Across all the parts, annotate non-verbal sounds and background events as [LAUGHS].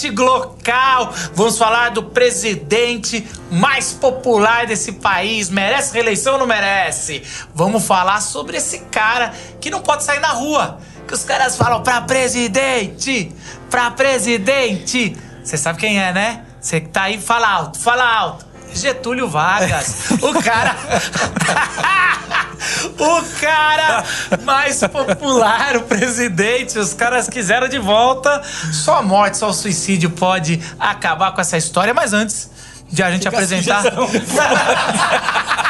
podcast local. Vamos falar do presidente mais popular desse país. Merece reeleição ou não merece? Vamos falar sobre esse cara que não pode sair na rua. Que os caras falam pra presidente, pra presidente. Você sabe quem é, né? Você que tá aí, fala alto, fala alto. Getúlio Vargas. [LAUGHS] o cara. [LAUGHS] [LAUGHS] o cara mais popular, o presidente. Os caras quiseram de volta. Só a morte, só o suicídio pode acabar com essa história. Mas antes de a gente Fica apresentar. [LAUGHS]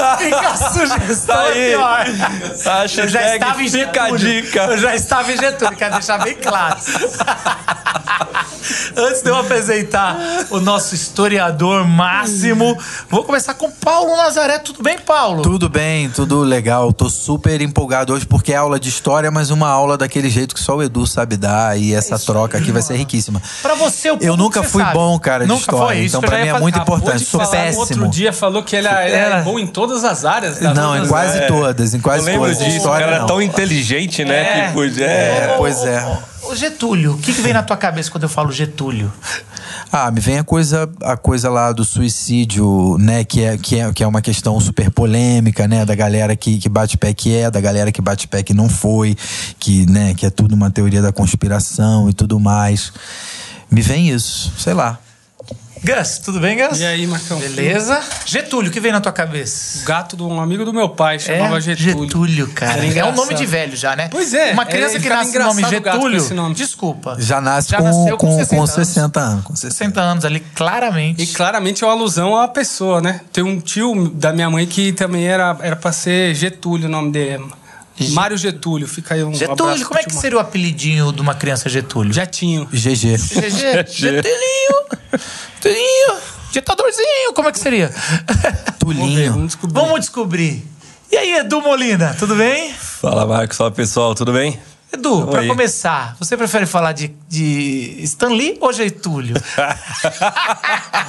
[LAUGHS] Fica a sugestão tá aí. pior. Acha eu já estava em Fica a dica. Eu já estava em Getúlio, quero deixar bem claro. [LAUGHS] Antes de eu apresentar o nosso historiador máximo, vou começar com Paulo Nazaré. Tudo bem, Paulo? Tudo bem, tudo legal. Tô super empolgado hoje porque é aula de história, mas uma aula daquele jeito que só o Edu sabe dar e essa é troca aqui vai ser riquíssima. Pra você, o Eu nunca fui sabe. bom, cara, de nunca história. Foi, isso então pra mim é muito importante. Sou péssimo. Outro dia falou que ele era, bom em todas as áreas. Não, em quase é. todas, em quase todas. disso. História, o não. é tão inteligente, né? É. Que podia. É, pois é. Ô, Getúlio, o que, que vem na tua cabeça quando eu falo Getúlio? Ah, me vem a coisa, a coisa lá do suicídio, né? Que é, que é, que é uma questão super polêmica, né? Da galera que, que bate pé que é, da galera que bate pé que não foi, que, né, que é tudo uma teoria da conspiração e tudo mais. Me vem isso, sei lá. Gus, tudo bem, Gus? E aí, Marcão? Beleza? Getúlio, o que vem na tua cabeça? O gato de um amigo do meu pai chamava é, Getúlio. cara. Era É um nome de velho já, né? Pois é, Uma criança é, que nasce com o nome com Getúlio, esse nome. desculpa. Já nasce Já com, nasceu com com, 60 com anos. 60 anos. Com 60. 60 anos ali, claramente. E claramente é uma alusão à pessoa, né? Tem um tio da minha mãe que também era, era pra ser Getúlio o nome dele. Mário Getúlio, fica aí um abraço Getúlio, pro como é que seria o apelidinho de uma criança Getúlio? Jetinho. GG. GG. Getúlio. Getúlio. Ditadorzinho, como é que seria? [LAUGHS] Vamos ver, Tulinho. vamos descobrir. Vamos descobrir. E aí, Edu Molina, tudo bem? Fala, Marcos. Fala, pessoal. Tudo bem? Edu, aí. começar, você prefere falar de, de Stanley ou Getúlio? [LAUGHS]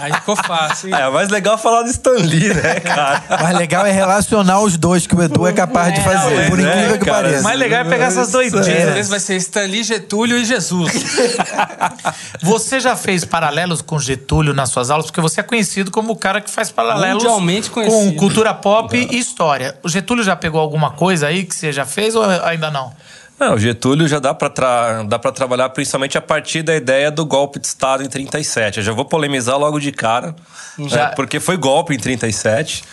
Aí ficou fácil, hein? É, mais legal falar do Stan Lee, né, cara? [LAUGHS] Mas legal é relacionar os dois que o Edu é capaz de fazer, não, por é, incrível que cara, pareça. O mais legal é pegar essas Às doideiras. vezes vai ser Stanley, Getúlio e Jesus. [LAUGHS] Você já fez paralelos com Getúlio nas suas aulas? Porque você é conhecido como o cara que faz paralelos Mundialmente com conhecido. cultura pop e história. O Getúlio já pegou alguma coisa aí que você já fez ou ainda não? Não, o Getúlio já dá pra, tra... dá trabalhar principalmente a partir da ideia do golpe de Estado em 37. Eu já vou polemizar logo de cara, Já. né, porque foi golpe em 37.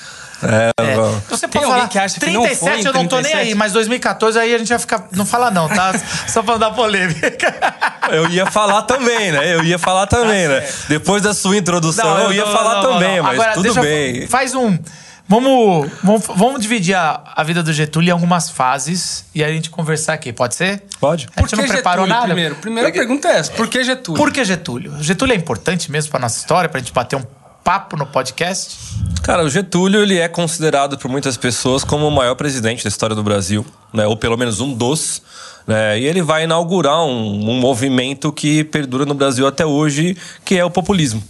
É, É. bom. Você Tem pode falar, que acha que não 37 foi em eu não tô nem 37? aí, mas 2014 aí a gente vai ficar. Não fala não, tá? [LAUGHS] Só pra não dar polêmica. Eu ia falar também, né? Eu ia falar também, né? Depois da sua introdução, eu ia não, falar não, também, não. mas Agora, tudo deixa eu- bem. Faz um. Vamos, vamos, vamos dividir a, a vida do Getúlio em algumas fases e aí a gente conversar aqui, pode ser? Pode. A gente não preparou Getúlio, nada? Primeiro, primeira pergunta é essa: por que Getúlio? Por que Getúlio? Getúlio é importante mesmo pra nossa história, pra gente bater um papo no podcast? Cara, o Getúlio ele é considerado por muitas pessoas como o maior presidente da história do Brasil, né? ou pelo menos um dos. Né? E ele vai inaugurar um, um movimento que perdura no Brasil até hoje, que é o populismo.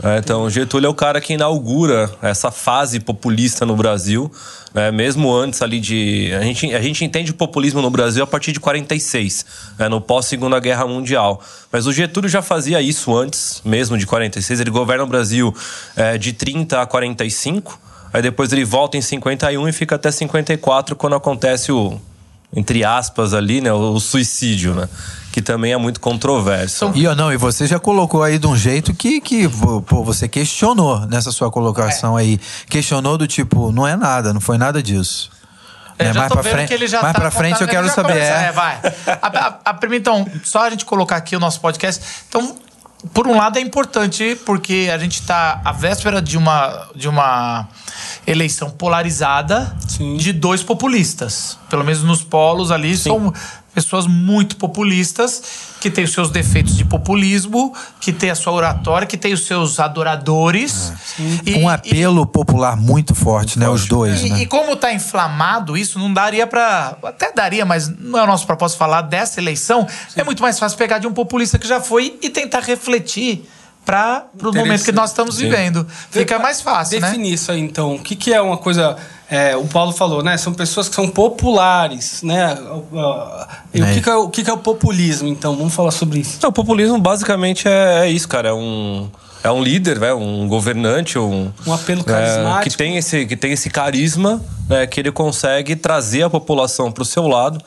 É, então, Getúlio é o cara que inaugura essa fase populista no Brasil, né? mesmo antes ali de. A gente, a gente entende o populismo no Brasil a partir de 46, né? no pós-Segunda Guerra Mundial. Mas o Getúlio já fazia isso antes, mesmo de 46. Ele governa o Brasil é, de 30 a 45, aí depois ele volta em 51 e fica até 54, quando acontece o. Entre aspas ali, né? O suicídio, né? Que também é muito controverso. E não, e você já colocou aí de um jeito que, que pô, você questionou nessa sua colocação aí. Questionou do tipo, não é nada, não foi nada disso. Eu Né, já mais tô pra vendo frente, que ele já mais tá pra frente eu quero saber. começa. é. É, vai. A, a- a então, só a gente colocar aqui o nosso podcast. Então, por um lado é importante porque a gente está à véspera de uma, de uma eleição polarizada Sim. de dois populistas. Pelo menos nos polos ali são pessoas muito populistas que têm os seus defeitos de populismo, que tem a sua oratória, que tem os seus adoradores. E- Um e- apelo popular muito forte, né? Os dois, e, né? e como tá inflamado isso, não daria pra. Até daria, mas não é o nosso propósito falar dessa eleição. É muito mais fácil pegar de um populista que já foi e tentar refletir para o momento que nós estamos vivendo. Fica mais fácil, né? Definir isso aí, então. O que, que é uma coisa... é, o Paulo falou, né? São pessoas que são populares, né? E o, É. que, que é, o que, que é o populismo, então? Vamos falar sobre isso. Não, o populismo basicamente é, é isso, cara. É um, é um líder, né? um governante, um, Um apelo é, carismático. que, tem esse, que tem esse carisma né? que ele consegue trazer a população para o seu lado.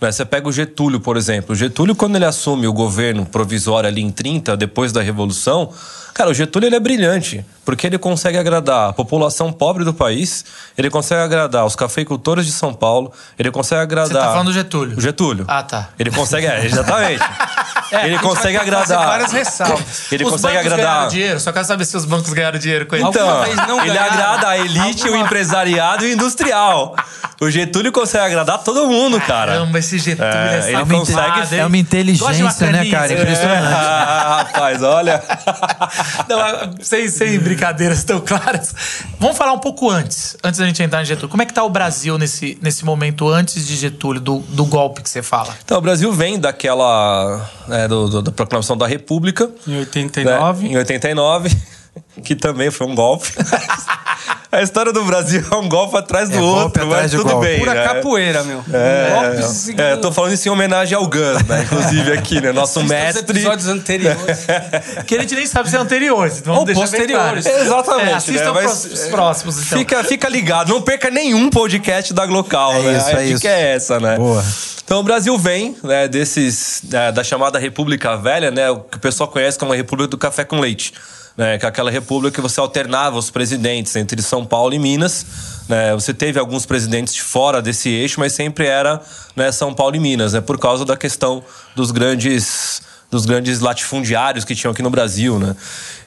Né? Você pega o Getúlio, por exemplo. O Getúlio, quando ele assume o governo provisório ali em 30, depois da Revolução, cara, o Getúlio ele é brilhante, porque ele consegue agradar a população pobre do país, ele consegue agradar os cafeicultores de São Paulo, ele consegue agradar... Você tá falando do Getúlio? O Getúlio. Ah, tá. Ele consegue, é, exatamente. [LAUGHS] ele consegue agradar. várias ressalvas. [LAUGHS] Ele os consegue bancos ganharam agradar. dinheiro? Só quero saber se os bancos ganharam dinheiro com ele. Então, Alguma vez não ele agrada a elite, o Alguma- empresariado e o industrial. O Getúlio consegue agradar todo mundo, cara. Caramba, esse Getúlio É, é, ele consegue- hein? É uma inteligência, né, cara? Impressionante. [LAUGHS] Ah, rapaz, olha. [LAUGHS] Não, sem, sem brincadeiras tão claras. Vamos falar um pouco antes, antes da gente entrar em Getúlio. Como é que tá o Brasil nesse, nesse momento antes de Getúlio, do, do golpe que você fala? Então, o Brasil vem daquela. Né, do- do- da proclamação da República. Em né, 89. em 89, [LAUGHS] que também foi um golpe. [LAUGHS] [LAUGHS] A história do Brasil é um golpe atrás do É outro, atrás mas tudo golpe. bem. Pura né? capoeira, meu. É, Golpes é, eu tô falando isso em homenagem ao Gans, né? Inclusive aqui, né? Nosso mestre. episódios anteriores. [LAUGHS] Que a gente nem sabe se é anteriores. Vamos Ou deixar bem posteriores. claro. Exatamente, É, assistam né? Mas, os próximos, então. Fica, fica ligado, não perca nenhum podcast da Glocal, É né? isso, a é dica isso. é essa, né? Boa. Então o Brasil vem, né, desses. né, da chamada República Velha, né? O que o pessoal conhece como a República do Café com Leite. Né, que é aquela república que você alternava os presidentes entre São Paulo e Minas. Né, você teve alguns presidentes de fora desse eixo, mas sempre era né, São Paulo e Minas, né, por causa da questão dos grandes dos grandes latifundiários que tinham aqui no Brasil, né?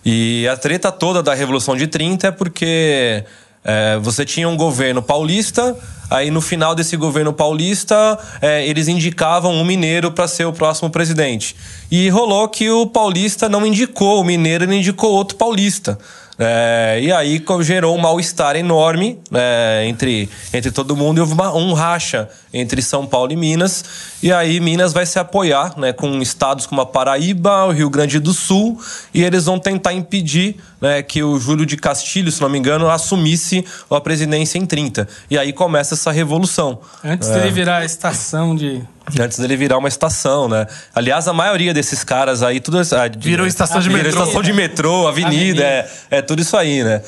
E a treta toda da Revolução de 30 é porque é, você tinha um governo paulista, aí no final desse governo paulista, é, eles indicavam um mineiro para ser o próximo presidente. E rolou que o paulista não indicou o mineiro, ele indicou outro paulista. É, e aí gerou um mal-estar enorme né, entre, entre todo mundo e houve uma- um racha entre São Paulo e Minas. E aí Minas vai se apoiar né, com estados como a Paraíba, o Rio Grande do Sul, e eles vão tentar impedir né, que o Júlio de Castilho, se não me engano, assumisse a presidência em 30. E aí começa essa revolução. Antes É. dele virar a estação de. Antes dele virar uma estação, né? Aliás, a maioria desses caras aí, tudo isso- ah, Virou estação de virou metrô. estação de metrô, avenida, Avenida. É, é tudo isso aí, né?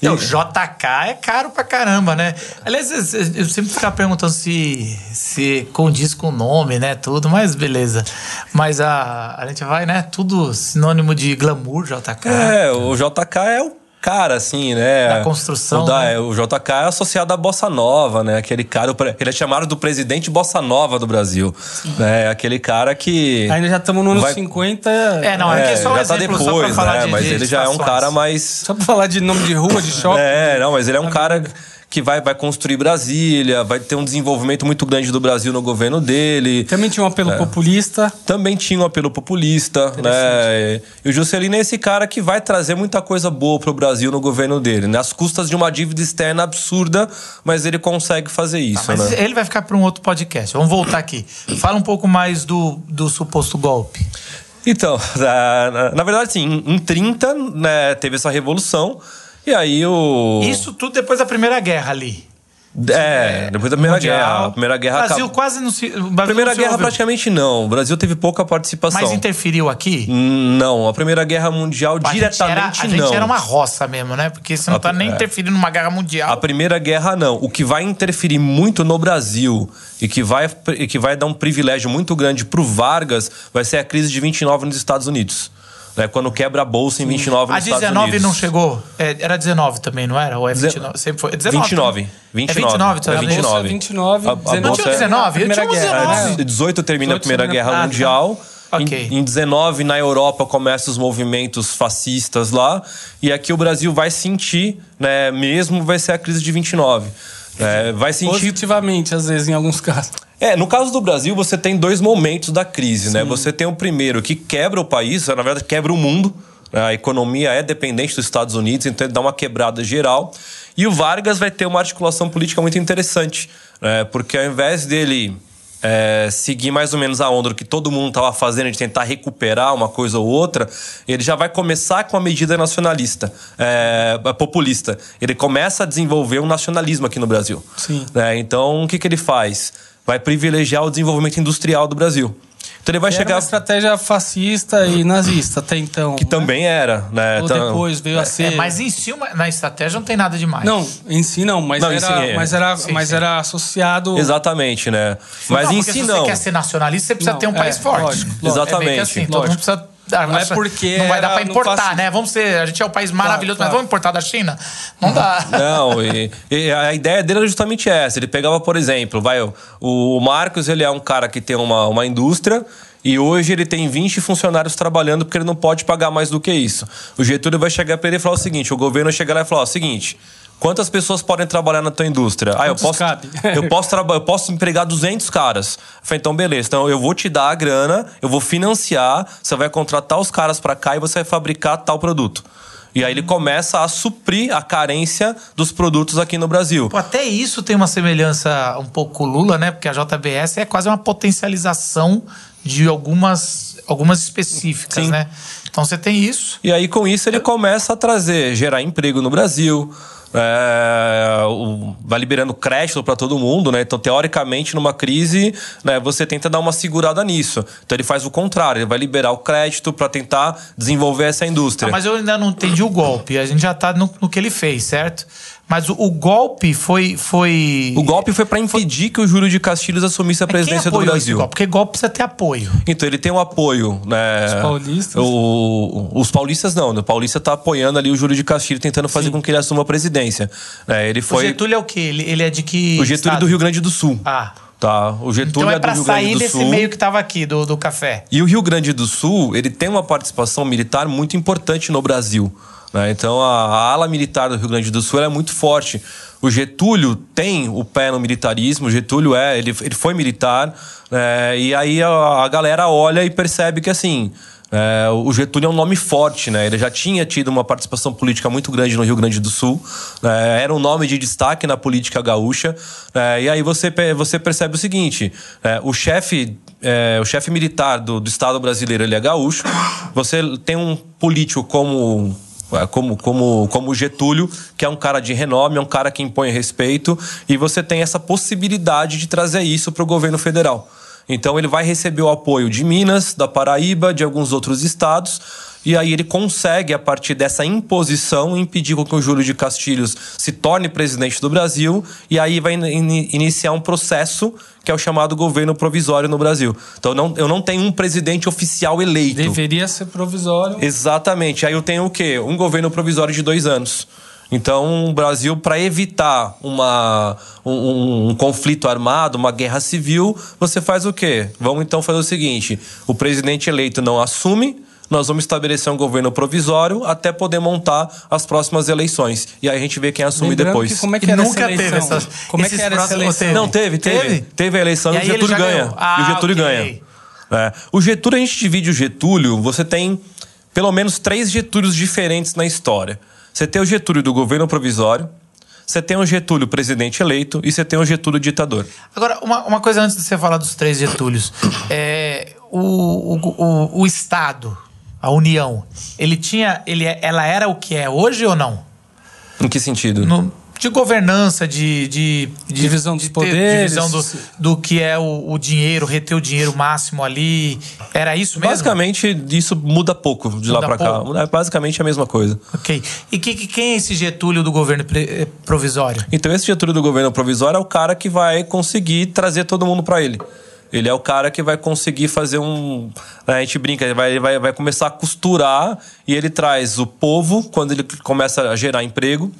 E- Então, JK é caro pra caramba, né? Aliás, eu sempre ficava perguntando se, se condiz com o nome, né? Tudo, mas beleza. Mas a, a gente vai, né? Tudo sinônimo de glamour, JK. É, o JK é o cara, assim, né? Da construção, O, da- né? é, o JK é associado à Bossa Nova, né? Aquele cara, ele é chamado do presidente Bossa Nova do Brasil. Né? Aquele cara que. Ainda já estamos no ano Vai- 50. É, não, é, que é só um já tá exemplo depois, só pra falar né? de Mas de ele já é um cara mais. Só pra falar de nome de rua, de [LAUGHS] shopping. É, não, mas ele é um cara que vai, vai construir Brasília, vai ter um desenvolvimento muito grande do Brasil no governo dele. Também tinha um apelo É. populista. Também tinha um apelo populista, né? E o Juscelino é esse cara que vai trazer muita coisa boa pro Brasil no governo dele, né? Às custas de uma dívida externa absurda, mas ele consegue fazer isso, Mas né? ele vai ficar para um outro podcast. Vamos voltar aqui. Fala um pouco mais do, do suposto golpe. Então, [LAUGHS] na, verdade, sim, em 30, né, teve essa revolução, e aí o... Isso tudo depois da Primeira Guerra ali. É, depois da Primeira Mundial. Guerra. A Primeira Guerra O Brasil acabou- quase não se. Brasil A Primeira não se Guerra envolveu. praticamente não. O Brasil teve pouca participação. Mas interferiu aqui? Não, a Primeira Guerra Mundial a gente, era, diretamente a gente não. era uma roça mesmo, né? Porque você não A- tá nem é. interferindo numa guerra mundial. A Primeira Guerra não. O que vai interferir muito no Brasil e que vai, e que vai dar um privilégio muito grande pro Vargas vai ser a crise de 29 nos Estados Unidos. Né? Quando quebra a bolsa em 29 A nos Estados 19 Unidos. não chegou? É, era 19 também, não era? Ou é 29? Sempre foi. É 19. 29. né? 29. É 29, tá É vendo? 29. 29, A- a 19. Não tinha bolsa é- 19? Eu Primeira tinha Guerra, 19. né? 18 termina a 18 Primeira termina- Guerra Ah, Mundial. tá. Ok. Em, em 19, na Europa, começam os movimentos fascistas lá. E aqui o Brasil vai sentir, né? Mesmo vai ser a crise de 29. É, vai sentir Positivamente, às vezes, em alguns casos. É, no caso do Brasil, você tem dois momentos da crise, né? Você tem o primeiro que quebra o país, na verdade, quebra o mundo. né? A economia é dependente dos Estados Unidos, então ele dá uma quebrada geral. E o Vargas vai ter uma articulação política muito interessante, né? porque ao invés dele é, seguir mais ou menos a onda do que todo mundo estava fazendo de tentar recuperar uma coisa ou outra, ele já vai começar com a medida nacionalista, é, populista. Ele começa a desenvolver um nacionalismo aqui no Brasil. Sim. É, então, o que, que ele faz? Vai privilegiar o desenvolvimento industrial do Brasil. Então ele vai Que chegar. Era uma estratégia fascista e nazista até então. Que também era, né? Ou Então- depois veio a ser. É, mas em si, uma- na estratégia não tem nada demais. Não, em si não, mas, Não, era, si é. mas, era, Sim, mas sim. era associado. Exatamente, né? Mas não, em si se não. você quer ser nacionalista, você precisa Não, ter um é, país forte. lógico, É lógico. Exatamente. assim, todo mundo precisa. Não é porque Não vai dar no importar, fascismo. né? Vamos ser. A gente é um país maravilhoso, mas claro. vamos importar da China? Não dá. Não, e, e a ideia dele era justamente essa. Ele pegava, por exemplo, vai, o, o Marcos, ele é um cara que tem uma, uma indústria e hoje ele tem 20 funcionários trabalhando porque ele não pode pagar mais do que isso. O Getúlio vai chegar para ele e falar o seguinte: o governo vai chegar lá e falar o seguinte. Quantas pessoas podem trabalhar na tua indústria? Ah, eu posso, [LAUGHS] eu posso traba- eu posso empregar 200 caras. Eu falei, então beleza, então eu vou te dar a grana, eu vou financiar, você vai contratar os caras para cá e você vai fabricar tal produto. E aí ele começa a suprir a carência dos produtos aqui no Brasil. Pô, até isso tem uma semelhança um pouco Lula, né? Porque a JBS é quase uma potencialização de algumas, algumas específicas, Sim. né? Então você tem isso. E aí, com isso, ele começa a trazer, gerar emprego no Brasil. É, o- vai liberando crédito para todo mundo, né? Então, teoricamente, numa crise, né, você tenta dar uma segurada nisso. Então, ele faz o contrário, ele vai liberar o crédito para tentar desenvolver essa indústria. Ah, mas eu ainda não entendi o golpe. A gente já tá no, no que ele fez, certo? Mas o, o golpe foi. foi... O golpe foi para impedir que o Júlio de Castilhos assumisse a quem presidência do Brasil. golpe? Porque golpe precisa ter apoio. Então, ele tem um apoio, né? Os paulistas? O- os paulistas não, né? o paulista tá apoiando ali o Júlio de Castilhos, tentando fazer com que ele assuma a presidência. né? ele O foi. Getúlio é o quê? Ele, ele é de que. O Getúlio estado? do Rio Grande do Sul. Ah. Tá, o Getúlio Então é é do Rio Grande sair do desse Sul. meio que tava aqui, do, do café. E o Rio Grande do Sul, ele tem uma participação militar muito importante no Brasil. Né? Então a, a ala militar do Rio Grande do Sul é muito forte. O Getúlio tem o pé no militarismo, o Getúlio é, ele, ele foi militar, né? e aí a, a galera olha e percebe que assim. é, o Getúlio é um nome forte, né? Ele já tinha tido uma participação política muito grande no Rio Grande do Sul. né? Era um nome de destaque na política gaúcha. né? E aí você, você percebe o seguinte: é, o chefe é, o chefe militar do, do Estado brasileiro ele é gaúcho. Você tem um político como é, como, como, como o Getúlio, que é um cara de renome, é um cara que impõe respeito, e você tem essa possibilidade de trazer isso para o governo federal. Então ele vai receber o apoio de Minas, da Paraíba, de alguns outros estados, e aí ele consegue, a partir dessa imposição, impedir que o Júlio de Castilhos se torne presidente do Brasil, e aí vai in- iniciar um processo que é o chamado governo provisório no Brasil. Então não, eu não tenho um presidente oficial eleito. Deveria ser provisório. Exatamente. Aí eu tenho o quê? Um governo provisório de dois anos. Então, o Brasil, para evitar uma, um, um- um conflito armado, uma guerra civil, você faz o quê? Vamos então fazer o seguinte: o presidente eleito não assume, nós vamos estabelecer um governo provisório até poder montar as próximas eleições. E aí a gente vê quem assume Lembrando depois. que como é que E era nunca essa teve eleição? essas- Como é que era essa eleição? Não, teve, teve. Teve? Teve, a eleição E e o Getúlio ganha. Ah, e o Getúlio ok. ganha. É. O Getúlio, a gente divide o Getúlio, você tem pelo menos três Getúlios diferentes na história. Você tem o Getúlio do governo provisório, você tem o Getúlio presidente eleito e você tem o Getúlio ditador. Agora, uma, uma coisa antes de você falar dos três Getúlios. É, o, o, o, o Estado, a União, ele tinha. Ele, é- ela era o que é hoje ou não? Em que sentido? No- de governança, de, de, de- Divisão dos de poderes. divisão do, do que é o, o dinheiro, reter o dinheiro máximo ali. Era isso mesmo? Basicamente, isso muda pouco de lá Muda pra cá. pouco? É basicamente a mesma coisa. Ok. E que, que- quem é esse Getúlio do governo eh, provisório? Então, esse Getúlio do governo provisório é o cara que vai conseguir trazer todo mundo para ele. Ele é o cara que vai conseguir fazer um. A gente brinca, ele vai, ele vai, vai começar a costurar e ele traz o povo quando ele começa a gerar emprego.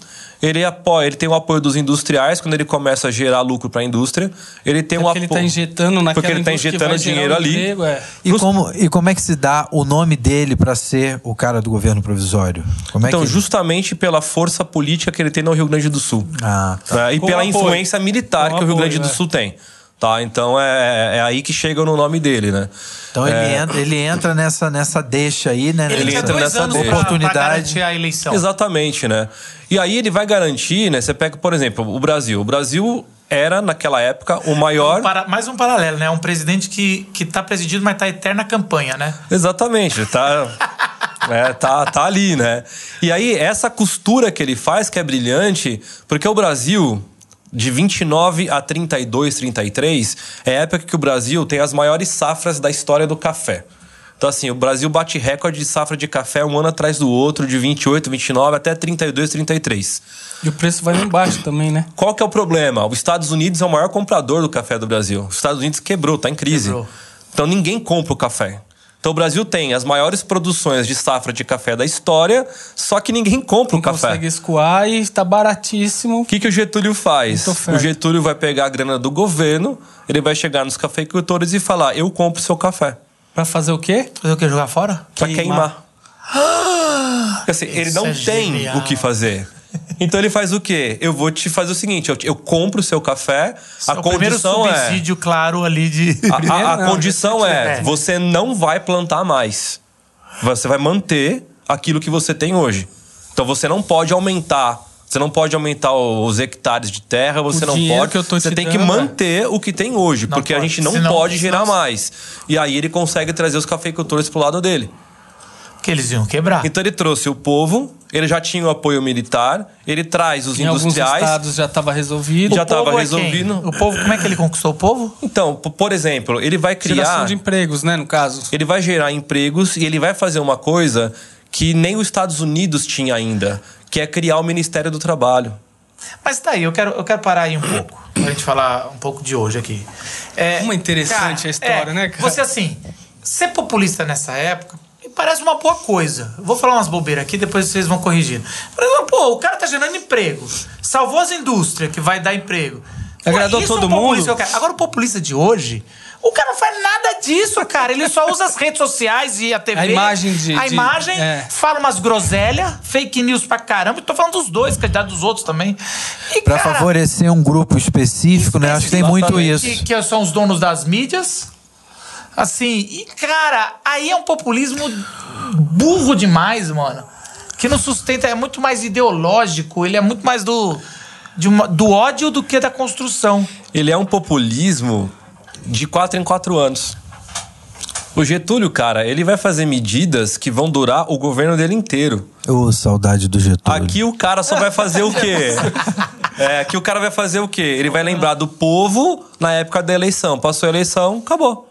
Ele apoia, ele tem o apoio dos industriais quando ele começa a gerar lucro para a indústria. Ele tem um Porque ele apoio. está injetando naquela Porque ele tá que injetando dinheiro o ali. emprego, é. E como, e como é que se dá o nome dele pra ser o cara do governo provisório? Como é Então, que... justamente pela força política que ele tem no Rio Grande do Sul. Ah, tá. né? E Com pela apoio. influência militar Com que o Rio apoio, Grande do é. Sul tem. Tá? Então é, é aí que chega no nome dele, né? Então ele, entra, ele entra nessa, nessa deixa aí, né? Ele, Ele entra nessa pra, oportunidade. pra garantir a eleição. Exatamente, né? E aí ele vai garantir, né? Você pega, por exemplo, o Brasil. O Brasil era, naquela época, o maior. Para- mais um paralelo, né? Um presidente que, que tá presidido, mas tá eterna campanha, né? Exatamente, tá, [LAUGHS] é, tá, tá ali, né? E aí, essa costura que ele faz, que é brilhante, porque o Brasil, de 29 a 32, 33, é a época que o Brasil tem as maiores safras da história do café. Então, assim, o Brasil bate recorde de safra de café um ano atrás do outro, de 28, 29 até 32, 33. E o preço vai lá embaixo também, né? Qual que é o problema? Os Estados Unidos é o maior comprador do café do Brasil. Os Estados Unidos quebrou, tá em crise. Quebrou. Então ninguém compra o café. Então o Brasil tem as maiores produções de safra de café da história, só que ninguém compra Não o café. consegue escoar e tá baratíssimo. O que, que o Getúlio faz? O Getúlio vai pegar a grana do governo, ele vai chegar nos cafeicultores e falar: Eu compro seu café. Pra fazer o quê? Fazer o quê? Jogar fora? Pra Queimar. queimar. [GASPS] Porque, assim, ele não é tem genial. o que fazer. Então ele faz o quê? Eu vou te fazer o seguinte: eu, eu compro o seu café, a É o condição é. subsídio, claro, ali de. A, a- a não, condição já é, tive. você não vai plantar mais. Você vai manter aquilo que você tem hoje. Então você não pode aumentar. Você não pode aumentar o- os hectares de terra, você não dinheiro pode. você te tem que dando, manter o que tem hoje, Não porque a pode. gente não Senão- pode gerar senão- mais. E aí ele consegue trazer os cafeicultores pro lado dele. Que eles iam quebrar. Então ele trouxe o povo, ele já tinha o apoio militar, ele traz os Em alguns industriais. estados já tava resolvido. Já O povo tava é resolvido. quem? O povo, como é que ele conquistou o povo? Então, por exemplo, ele vai Geração criar. de empregos, né, no caso. Ele vai gerar empregos e ele vai fazer uma coisa que nem os Estados Unidos tinha ainda, que é criar o Ministério do Trabalho. Mas tá aí, eu quero, eu quero parar aí um pouco. Pra gente falar um pouco de hoje aqui. É, Como é interessante a história, né, cara? Você, assim, ser populista nessa época parece uma boa coisa. Vou falar umas bobeiras aqui, depois vocês vão corrigindo. Por exemplo, pô, o cara tá gerando emprego. Salvou as indústrias que vai dar emprego. Agradou é todo populista, mundo? Agora, o populista de hoje. O cara não faz nada disso, cara. Ele só usa as redes sociais e a TV. A imagem de- A de- imagem, é. fala umas groselhas, fake news pra caramba. E tô falando dos dois, candidatos dos outros também. E, Pra cara, favorecer um grupo específico, né? Acho que tem muito isso. que, que são os donos das mídias. Assim, e cara, aí é um populismo burro demais, mano. Que não sustenta, é muito mais ideológico, ele é muito mais do, de uma- do ódio do que da construção. Ele é um populismo de quatro em quatro anos. O Getúlio, cara, ele vai fazer medidas que vão durar o governo dele inteiro. Ô, saudade do Getúlio. Aqui o cara só vai fazer o quê? [LAUGHS] É, aqui o cara vai fazer o quê? Ele vai lembrar do povo na época da eleição. Passou a eleição, acabou.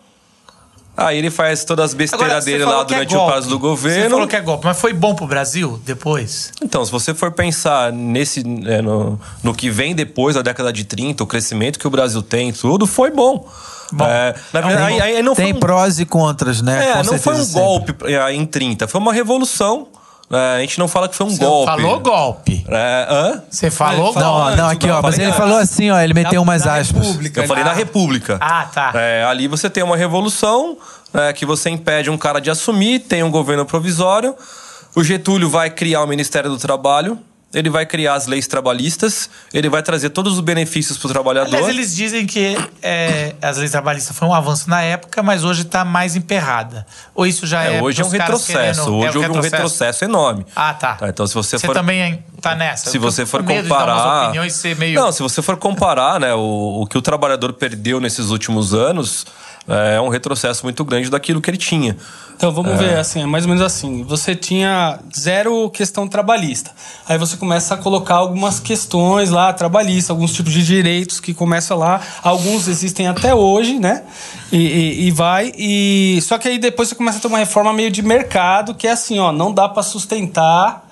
Aí ele faz todas as besteiras você dele lá é durante o golpe. prazo do Você governo. falou que é golpe, mas foi bom pro Brasil depois? Então, se você for pensar nesse, é, no, no que vem depois da década de 30, o crescimento que o Brasil tem, tudo, foi bom. Bom. É, na É verdade, aí, aí não foi Tem um, prós e contras, né? é, Com não foi um sempre. golpe é, em 30, foi uma revolução. É, a gente não fala que foi um Você golpe. falou golpe. É, hã? Você falou Não, golpe. não, aqui, ó. Mas ele falou assim, ó. Ele meteu umas aspas. República. Eu falei na República. Ah, tá. É, ali você tem uma revolução é, que você impede um cara de assumir, tem um governo provisório. O Getúlio vai criar o Ministério do Trabalho, ele vai criar as leis trabalhistas, ele vai trazer todos os benefícios para o trabalhador. Aliás, eles dizem que é, as leis trabalhistas foi um avanço na época, mas hoje está mais emperrada. Ou isso já é. É, hoje é um retrocesso. querendo- Hoje é houve um retrocesso enorme. Ah, tá. Então, se você, Você for. também tá nessa. Se você for comparar. opiniões ser meio. Não, se você for comparar, né, o, o que o trabalhador perdeu nesses últimos anos é um retrocesso muito grande daquilo que ele tinha. Então vamos ver, assim, é mais ou menos assim. Você tinha zero questão trabalhista. Aí você começa a colocar algumas questões lá trabalhistas, alguns tipos de direitos que começam lá. Alguns existem até hoje, né? E, e- e vai. E só que aí depois você começa a ter uma reforma meio de mercado, que é assim, ó, não dá para sustentar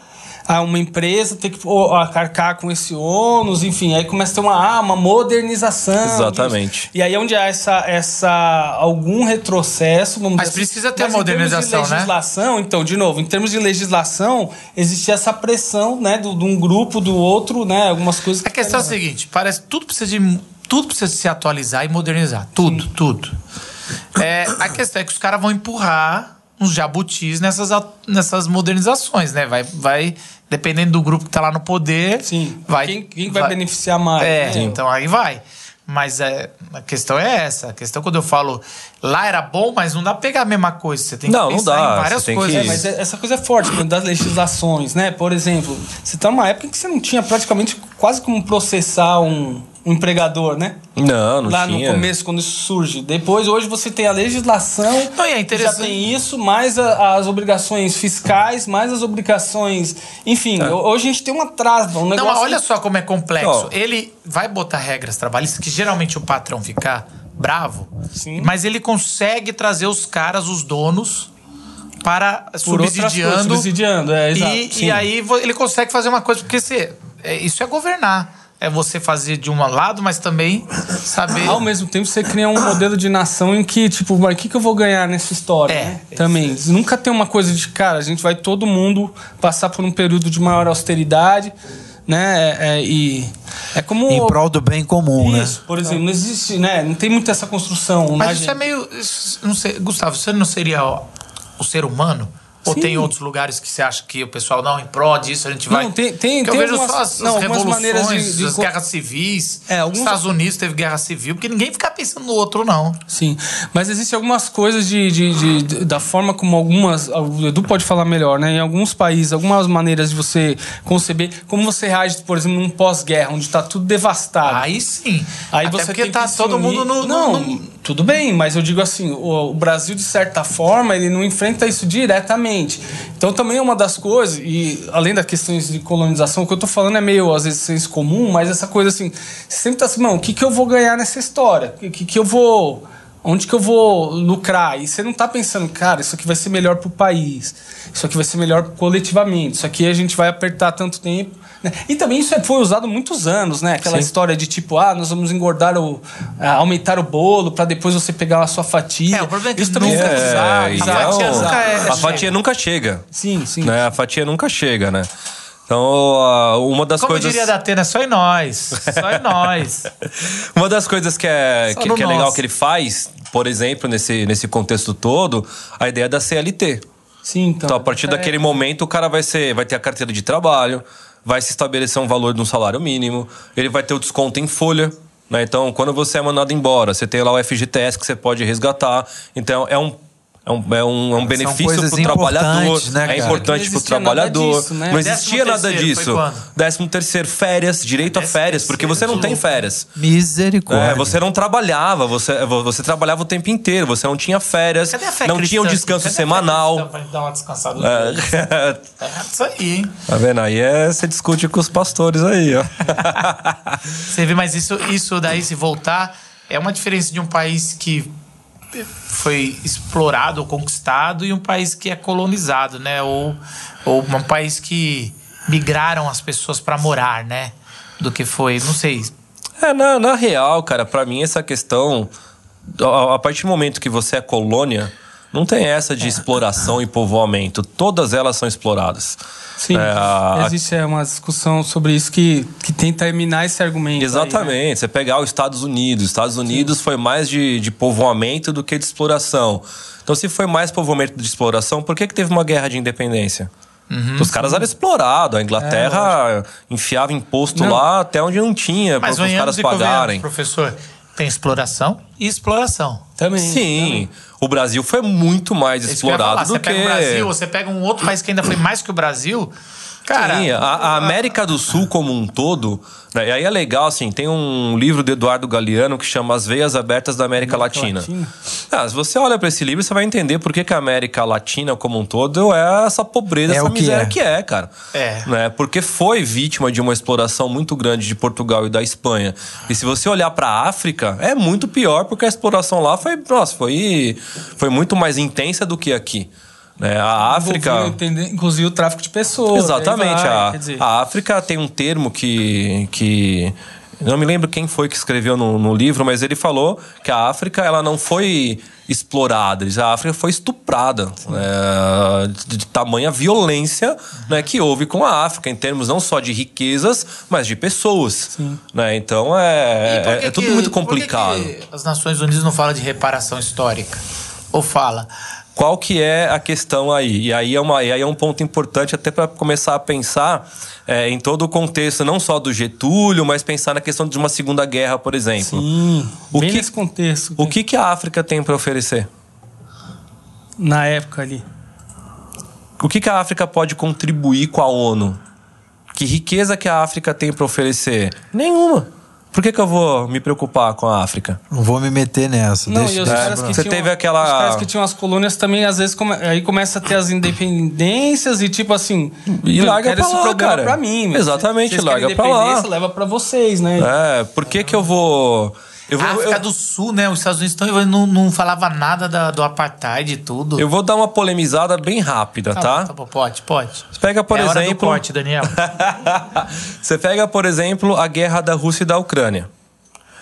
a uma empresa ter que pô, arcar com esse ônus, enfim, aí começa a ter uma, ah, uma modernização. Exatamente. disso. E aí onde há essa, essa algum retrocesso, vamos Mas dizer assim. precisa ter Mas em termos modernização, de né? legislação, então, de novo, em termos de legislação, existia essa pressão, né, do- de um grupo, do outro, né, algumas coisas. A questão é a seguinte: parece que tudo precisa de. Tudo precisa se atualizar e modernizar. Tudo, tudo. É, a questão é que os caras vão empurrar uns jabutis nessas, nessas modernizações, né? Vai, vai, dependendo do grupo que tá lá no poder. Sim. Vai, quem, quem vai, beneficiar mais? É, né? então aí vai. Mas é, a questão é essa. A questão quando eu falo lá era bom, mas não dá pra pegar a mesma coisa. Você tem que Não, não pensar dá. em várias Você tem coisas. que- É, mas é- essa coisa é forte, quando das legislações, né? Por exemplo, você tá numa época em que você não tinha praticamente quase como processar um, um empregador, né? Não, não Lá tinha. no começo, quando isso surge. Depois, hoje você tem a legislação. Não, e é que interessante- Já tem isso, mais a- as obrigações fiscais, mais as obrigações. Enfim, É. hoje a gente tem uma trava, um Não, negócio. mas olha só como é complexo. Ó. Ele vai botar regras trabalhistas que geralmente o patrão fica bravo, Sim. mas ele consegue trazer os caras, os donos, para Por outras coisas, subsidiando. subsidiando, é, exato. E, e aí ele consegue fazer uma coisa, porque você, é, isso é governar. É você fazer de um lado, mas também saber. Ao mesmo tempo, você cria um modelo de nação em que, tipo, mas o que, que eu vou ganhar nessa história? É, né? Também. Nunca tem uma coisa de, cara, a gente vai todo mundo passar por um período de maior austeridade, né? É, é, e é como. Em prol do bem comum, né? Isso, por exemplo, não existe, né? Não tem muito essa construção. na Mas isso é gente. meio. isso- Não sei, Gustavo, você não seria o, o ser humano? Ou Sim. tem outros lugares que você acha que o pessoal não em pró disso, a gente vai. Não, tem- tem- Porque tem eu vejo algumas- só as, as não, algumas revoluções, de- de as guerras civis. É, alguns- Os Estados Unidos teve guerra civil, porque ninguém fica pensando no outro, não. Sim, mas existem algumas coisas de, de- de- da forma como algumas. O Edu pode falar melhor, né? Em alguns países, algumas maneiras de você conceber. Como você reage, por exemplo, num pós-guerra, onde está tudo devastado. Aí sim. Aí Até você porque tem tá todo unir. mundo no. no- Não, no- tudo bem, mas eu digo assim: o, o Brasil, de certa forma, ele não enfrenta isso diretamente. Então também é uma das coisas, e além das questões de colonização, o que eu tô falando é meio, às vezes, senso comum, mas essa coisa assim, sempre tá assim, mano, o que, que eu vou ganhar nessa história? O que, que eu vou. Onde que eu vou lucrar? E você não tá pensando, cara, isso aqui vai ser melhor pro país, isso aqui vai ser melhor coletivamente, isso aqui a gente vai apertar tanto tempo. né? E também isso é- foi usado muitos anos, né? Aquela história de tipo, ah, nós vamos engordar o. ah, aumentar o bolo para depois você pegar a sua fatia. É, o problema é que isso também nunca- foi É, usado. e a fatia não- nunca é- a fatia nunca chega. Sim, sim. Né? A fatia nunca chega, né? Então, a- uma das Como coisas. diria da Atena, só em nós. Só em nós. [LAUGHS] Uma das coisas que é, que, que é legal que ele faz, por exemplo, nesse, nesse contexto todo, a ideia da CLT. Sim, então. Então, a partir é- daquele momento, o cara vai, ser, vai ter a carteira de trabalho, vai se estabelecer um valor de um salário mínimo, ele vai ter o desconto em folha. Né? Então, quando você é mandado embora, você tem lá o FGTS que você pode resgatar. Então, é um. É um, é um, é um benefício para o trabalhador. né, é importante para o trabalhador. disso, né? Não existia Décimo nada disso. Décimo terceiro, férias, direito a Décimo férias, porque você não tem férias. Misericórdia. É, você não trabalhava, você, você trabalhava o tempo inteiro, você não tinha férias, Cadê a fé não cristã? tinha um descanso Cadê a semanal. cristã pra dar uma descansada. É, [LAUGHS] É isso aí, hein? tá vendo? Aí é, você discute com os pastores aí, ó. [LAUGHS] Você vê, mas isso, isso daí, se voltar, é uma diferença de um país que foi explorado ou conquistado e um país que é colonizado, né? Ou, ou um país que migraram as pessoas para morar, né? Do que foi, não sei. É, na, na real, cara, pra mim essa questão, a, a partir do momento que você é colônia, não tem essa de exploração e povoamento. Todas elas são exploradas. Sim, É, a- existe é, uma discussão sobre isso que, que tenta eliminar esse argumento. aí, Exatamente. né? Você pegar os Estados Unidos. Os Estados Unidos foi mais de, de povoamento do que de exploração. Então, se foi mais povoamento de exploração, por que, que teve uma guerra de independência? Uhum. Os caras eram explorados. A Inglaterra enfiava imposto Não. lá até onde não tinha para Mas os caras pagarem. professor. Tem exploração e exploração. Também. Sim, também. o Brasil foi muito mais ia falar. explorado Você do que. pega o Brasil, você pega um outro país que ainda foi mais que o Brasil. Cara, Sim, a, a América do Sul como um todo, né, e aí é legal, assim, tem um livro do Eduardo Galeano que chama As Veias Abertas da América, América Latina. Latina. Ah, se você olha para esse livro, você vai entender por que, que a América Latina como um todo é essa pobreza, É essa o que miséria é. que é, cara. É. Né? Porque foi vítima de uma exploração muito grande de Portugal e da Espanha. E se você olhar para a África, é muito pior, porque a exploração lá foi, nossa, foi, foi muito mais intensa do que aqui. Né? A África. Inclusive o tráfico de pessoas. Exatamente. vai, a, dizer, a África tem um termo que. que não me lembro quem foi que escreveu no, no livro, mas ele falou que a África ela não foi explorada, a África foi estuprada. né, de, de tamanha violência né, que houve com a África, em termos não só de riquezas, mas de pessoas. Né? Então é, é, é tudo que- muito por que complicado. que as Nações Unidas não falam de reparação histórica? Ou fala? Qual que é a questão aí? E aí é, uma, e aí é um ponto importante até para começar a pensar é, em todo o contexto, não só do Getúlio, mas pensar na questão de uma Segunda Guerra, por exemplo. Sim, O bem que- nesse contexto. O que, que a África tem para oferecer? Na época ali. O que, que a África pode contribuir com a ONU? Que riqueza que a África tem para oferecer? Nenhuma. Por que, que eu vou me preocupar com a África? Não vou me meter nessa. Não, deixa, e os deixa caras que Você tinham, teve aquela- Os caras que tinham as colônias também, às vezes, come- aí começa a ter as independências e tipo assim. E larga pra esse lá, problema cara. pra mim. Exatamente, Vocês larga querem pra lá. independência, Leva pra vocês, né? É, por que, que eu vou. Eu vou, A África eu- do Sul, né? Os Estados Unidos não, não falava nada da- do apartheid e tudo. eu vou dar uma polemizada bem rápida, Tá tá? bom, tá bom, pode, pode. Você pega, por é hora do exemplo. corte, Daniel. [LAUGHS] Você pega, por exemplo, a guerra da Rússia e da Ucrânia.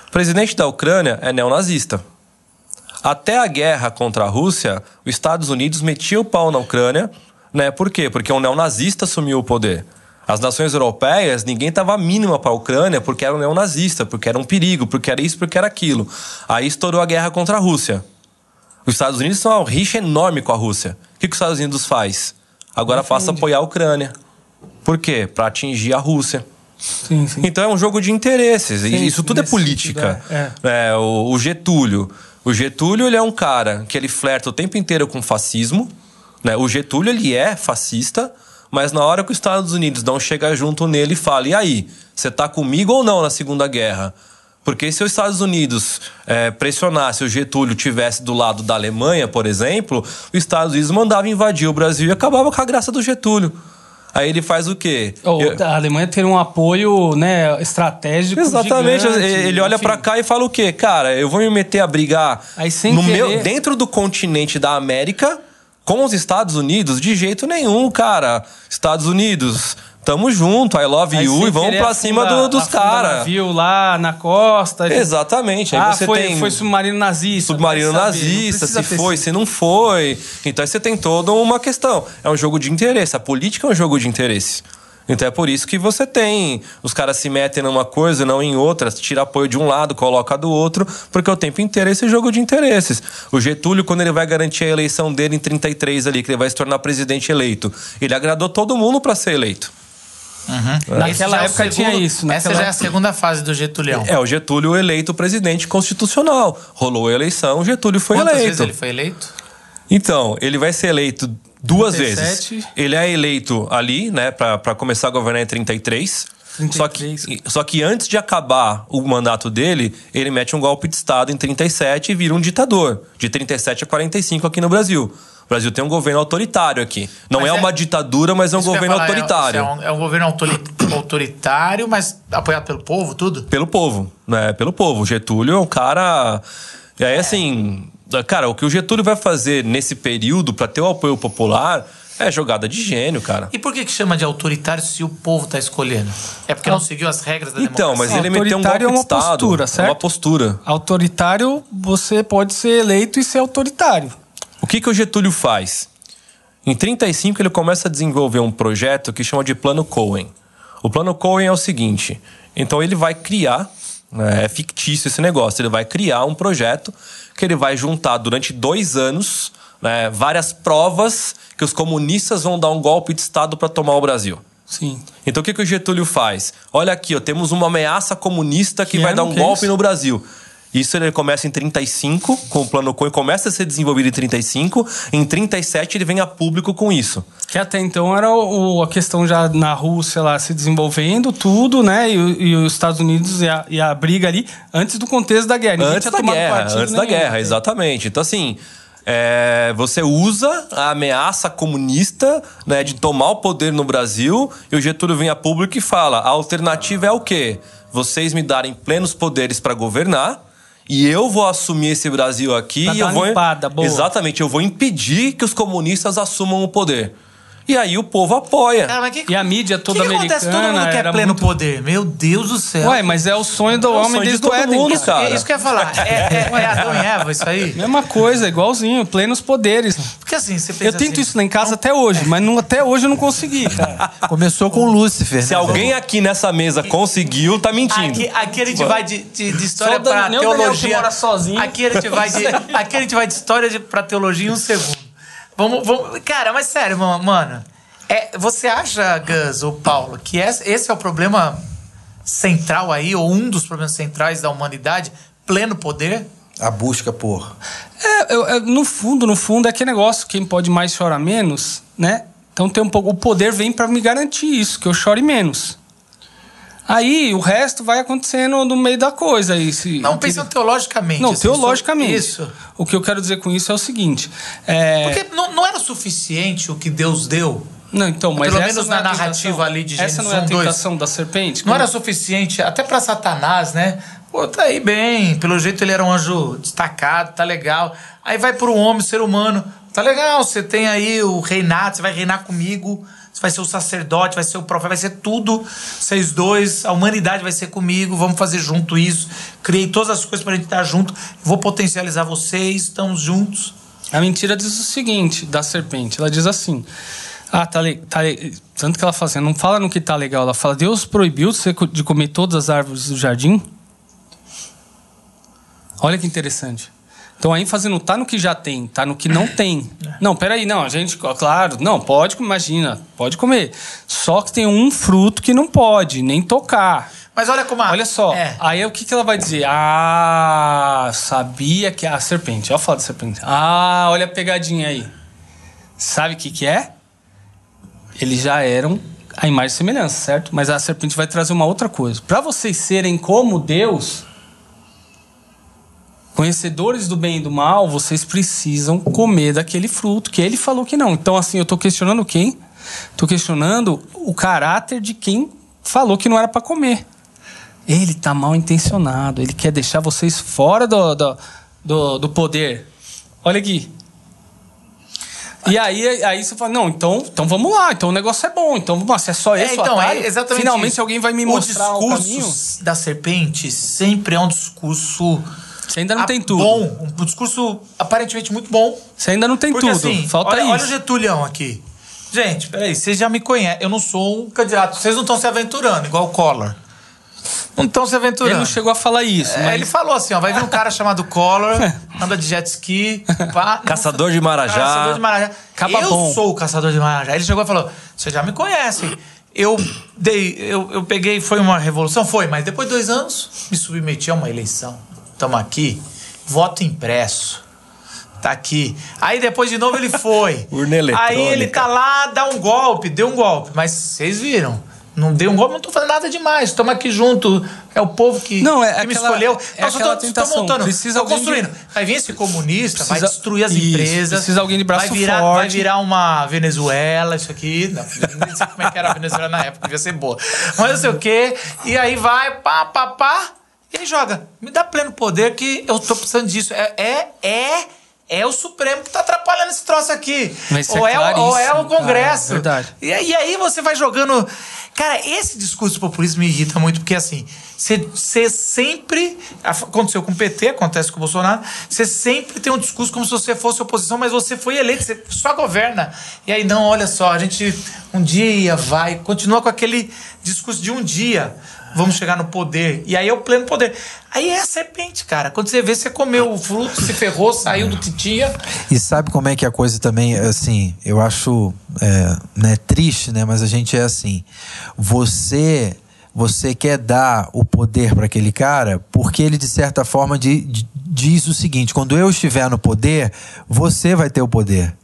O presidente da Ucrânia é neonazista. Até a guerra contra a Rússia, os Estados Unidos metia o pau na Ucrânia, né? Por quê? Porque um neonazista assumiu o poder. As nações europeias, ninguém tava a mínima para a Ucrânia porque era um neonazista, porque era um perigo, porque era isso, porque era aquilo. Aí estourou a guerra contra a Rússia. Os Estados Unidos são uma rixa enorme com a Rússia. O que, que os Estados Unidos faz? Agora passa a apoiar a Ucrânia. Por quê? Para atingir a Rússia. Sim, sim. Então é um jogo de interesses. E Sim, Isso tudo é política. sentido, É, o, o Getúlio. O Getúlio ele é um cara que ele flerta o tempo inteiro com fascismo. Né? O Getúlio ele é fascista, mas na hora que os Estados Unidos não chega junto nele e fala: e aí, você tá comigo ou não na Segunda Guerra? Porque se os Estados Unidos é, pressionasse o Getúlio tivesse do lado da Alemanha, por exemplo, os Estados Unidos mandavam invadir o Brasil e acabava com a graça do Getúlio. Aí ele faz o quê? Eu- A Alemanha ter um apoio né, estratégico. Exatamente. gigante, ele olha pra cá e fala o quê? Cara, eu vou me meter a brigar Aí, no querer- meu, dentro do continente da América com os Estados Unidos? De jeito nenhum, cara. Estados Unidos, tamo junto, I love Aí, you e vamos pra cima afunda- do- dos caras. navio lá na costa. Exatamente. Aí Ah, você foi, tem foi submarino nazista. submarino nazista, se foi, sido. se não foi. Então aí você tem toda uma questão. É um jogo de interesse. A política é um jogo de interesse. Então é por isso que você tem. Os caras se metem numa coisa, não em outra, tira apoio de um lado, coloca do outro, porque o tempo inteiro é esse jogo de interesses. O Getúlio, quando ele vai garantir a eleição dele em 33 ali, que ele vai se tornar presidente eleito, ele agradou todo mundo para ser eleito. Naquela Esse já é época tinha isso. Essa naquela já é a segunda fase do Getulião. É o Getúlio eleito presidente constitucional. Rolou a eleição, o Getúlio foi Quantas eleito. vezes ele foi eleito? Então, ele vai ser eleito duas 37. vezes. Ele é eleito ali, né, pra pra começar a governar em 33. Só, que, 33. só que antes de acabar o mandato dele, ele mete um golpe de Estado em 37 e vira um ditador. De 37 a 45 aqui no Brasil. O Brasil tem um governo autoritário aqui. Não é, é- uma ditadura, mas é um governo falar, é- autoritário. É, um, é um governo autori- autoritário, mas apoiado pelo povo, tudo? Pelo povo, né? Pelo povo. O Getúlio é um cara. E aí, assim. Cara, o que o Getúlio vai fazer nesse período pra ter o apoio popular é jogada de gênio, cara. E por que, que chama de autoritário se o povo tá escolhendo? É porque não seguiu as regras da Então, mas democracia? ele meteu um golpe Autoritário é de uma Estado. postura, É certo? uma postura. Autoritário, você pode ser eleito e ser autoritário. O que, que o Getúlio faz? Em 35 ele começa a desenvolver um projeto que chama de Plano Cohen. O Plano Cohen é o seguinte: então ele vai criar, né, é fictício esse negócio, ele vai criar um projeto que ele vai juntar durante dois anos né, várias provas que os comunistas vão dar um golpe de Estado para tomar o Brasil. Sim. Então o que, que o Getúlio faz? Olha aqui, ó, temos uma ameaça comunista que, Que vai ano dar um é golpe isso? no Brasil. Isso ele começa em 35, com o plano Cohen, começa a ser desenvolvido em 35. Em 37 ele vem a público com isso. Que até então era o- a questão já na Rússia lá se desenvolvendo, tudo, né? E, e os Estados Unidos e a, e a briga ali antes do contexto da guerra. Ninguém antes da guerra, antes da nenhum. guerra, exatamente. Então assim, é, você usa a ameaça comunista né, de tomar o poder no Brasil e o Getúlio vem a público e fala: a alternativa é o quê? Vocês me darem plenos poderes para governar. E eu vou assumir esse Brasil aqui Pra e eu vou. limpada, boa. Exatamente, eu vou impedir que os comunistas assumam o poder. E aí o povo apoia. Cara, mas que- E a mídia toda que que acontece? Todo mundo americana quer era pleno muito- poder. Meu Deus do céu. Ué, mas é o sonho do É o homem sonho de desde o todo Éden, mundo, cara. cara. É isso que eu ia falar. É, é, é Adão e Eva, isso aí? Mesma coisa, igualzinho, plenos poderes. Porque assim, você pensa Eu tento assim, isso lá em casa até hoje, mas não- até hoje eu não consegui, cara. [LAUGHS] Começou com Lúcifer. Se né? alguém aqui nessa mesa conseguiu, tá mentindo. Aqui, aqui a gente vai de, de, de história Só o pra nem o Daniel que teologia. mora sozinho. Aqui a gente vai de, [LAUGHS] aqui a gente vai de história de, pra teologia em um segundo. Vamos, vamos, cara, mas sério, ma- mano. É, você acha, Gus ou Paulo, que esse, esse é o problema central aí, ou um dos problemas centrais da humanidade? Pleno poder? A busca por. É, eu- é, no fundo, no fundo, é que negócio, quem pode mais chora menos, né? Então tem um pouco. O poder vem pra me garantir isso, que eu chore menos. Aí o resto vai acontecendo no meio da coisa. Aí, se, Não, pensando teologicamente. Não, assim, teologicamente. Isso. O que eu quero dizer com isso é o seguinte. é- Porque não, não era suficiente o que Deus deu? Não, então, mas Pelo essa menos é na a narrativa tentação. ali de Essa Gênesis não é a 1, 2. tentação da serpente? Não era suficiente, até pra Satanás, né? Pô, tá aí bem. Pelo jeito ele era um anjo destacado, tá legal. Aí vai pro homem, ser humano. Tá legal, você tem aí o reinado, você vai reinar comigo. Você vai ser o sacerdote, vai ser o profeta, vai ser tudo. Vocês dois, a humanidade vai ser comigo, vamos fazer junto isso. Criei todas as coisas pra gente estar junto. Vou potencializar vocês, estamos juntos. A mentira diz o seguinte da serpente. Ela diz assim. Ah, tá, le tá Tanto que ela fala assim, não fala no que tá legal. Ela fala, Deus proibiu você de comer todas as árvores do jardim? Olha que interessante. Então a ênfase não tá no que já tem, tá no que não [COUGHS] tem. Não, peraí, não, a gente, claro, não, pode, imagina, pode comer. Só que tem um fruto que não pode, nem tocar. Mas olha como a. Olha só, É. aí o que, que ela vai dizer? Ah, sabia que a serpente, olha a foto da serpente. Ah, olha a pegadinha aí. Sabe o que, que é? Eles já eram a imagem e semelhança, certo? Mas a serpente vai trazer uma outra coisa. Para vocês serem como Deus, conhecedores do bem e do mal, vocês precisam comer daquele fruto que ele falou que não. Então, assim, eu tô questionando quem? Tô questionando o caráter de quem falou que não era para comer. Ele tá mal intencionado. Ele quer deixar vocês fora do, do, do, do poder. Olha aqui. E aí, aí você fala, não, então, então vamos lá, então o negócio é bom, então vamos lá, se é só É, esse o então, atalho, é exatamente finalmente isso. alguém vai me o mostrar o caminho. discurso da serpente sempre é um discurso Você ainda não ah, tem tudo. bom, um discurso aparentemente muito bom. Você ainda não tem Porque tudo. assim, Falta olha, isso. olha o Getulião aqui. Gente, peraí, vocês já me conhecem. Eu não sou um candidato. Vocês não estão se aventurando, igual o Collor. Não estão se aventurando. Ele não chegou a falar isso, É, mas Ele falou assim, ó, vai vir um cara chamado Collor, [LAUGHS] anda de jet ski, pá, Caçador de Marajá. Caçador de Marajá. Caba eu bom. sou o caçador de Marajá. Ele chegou e falou: "Vocês já me conhecem. Eu dei, eu, eu peguei, foi uma revolução, foi, mas depois de dois anos me submeti a uma eleição. Estamos aqui, voto impresso. Tá aqui. Aí depois de novo ele foi. [LAUGHS] Urna eletrônica. Aí ele tá lá, dá um golpe, deu um golpe. Mas vocês viram. Não deu um golpe, não tô fazendo nada demais. Estamos aqui junto. É o povo que, Não, é que me aquela- escolheu. é só aquela tô- tô montando, Precisa tô alguém de- construindo. Vai vir vai esse comunista, vai Precisa- destruir as Isso, empresas. precisa alguém de braço vai virar, forte. Vai virar uma Venezuela, isso aqui. Não, nem sei como é que era a Venezuela na época, devia ser boa. Mas não sei o quê. E aí vai, pá, pá, pá. E aí joga. Me dá pleno poder que eu tô precisando disso. É, é, é, é o Supremo que tá atrapalhando esse troço aqui. Ou, é é, o- ou é o cara, Congresso. verdade. E, aí- e aí você vai jogando. Cara, esse discurso populista me irrita muito, porque assim, você sempre. Aconteceu com o PT, acontece com o Bolsonaro. Você sempre tem um discurso como se você fosse oposição, mas você foi eleito, você só governa. E aí, não, olha só, a gente um dia vai, continua com aquele discurso de um dia. Vamos chegar no poder. E aí é o pleno poder. Aí é a serpente, cara. Quando você vê, você comeu o fruto, se ferrou, saiu do titia. E sabe como é que a coisa também, assim, eu acho é, né, triste, né? Mas a gente é assim. Você você quer dar o poder para aquele cara porque ele, de certa forma, di- di- diz o seguinte: quando eu estiver no poder, você vai ter o poder.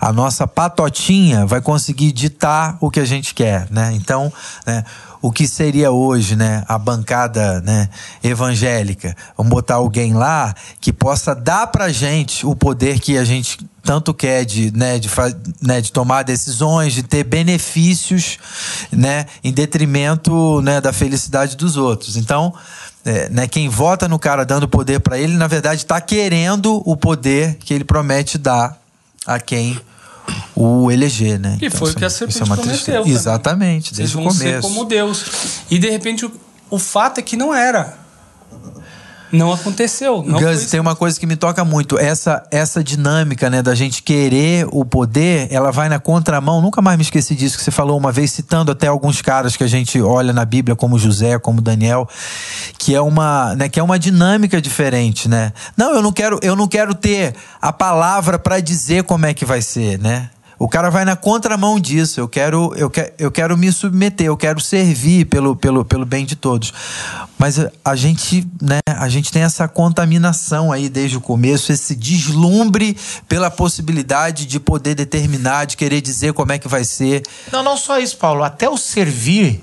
A nossa patotinha vai conseguir ditar o que a gente quer, né? Então, né, o que seria hoje, né, a bancada, né, evangélica, vamos botar alguém lá que possa dar pra gente o poder que a gente tanto quer de, né, de, né, de tomar decisões, de ter benefícios, né, em detrimento, né, da felicidade dos outros. Então, é, né, quem vota no cara dando poder pra ele, na verdade, está querendo o poder que ele promete dar a quem o eleger, né? E foi o isso que é- a isso serpente é uma prometeu. Exatamente, desde o vão ser começo. como Deus. E de repente o, o fato é que não era. Não aconteceu. Não Gus, tem uma coisa que me toca muito. Essa, essa dinâmica, né, da gente querer o poder, ela vai na contramão. Nunca mais me esqueci disso que você falou uma vez, citando até alguns caras que a gente olha na Bíblia, como José, como Daniel, que é uma, né, que é uma dinâmica diferente, né? Não, eu não quero, eu não quero ter a palavra para dizer como é que vai ser, né? O cara vai na contramão disso. Eu quero, eu quero, eu quero me submeter, eu quero servir pelo, pelo, pelo bem de todos. Mas a- a gente, né, a gente tem essa contaminação aí desde o começo, esse deslumbre pela possibilidade de poder determinar, de querer dizer como é que vai ser. Não, não só isso, Paulo. Até o servir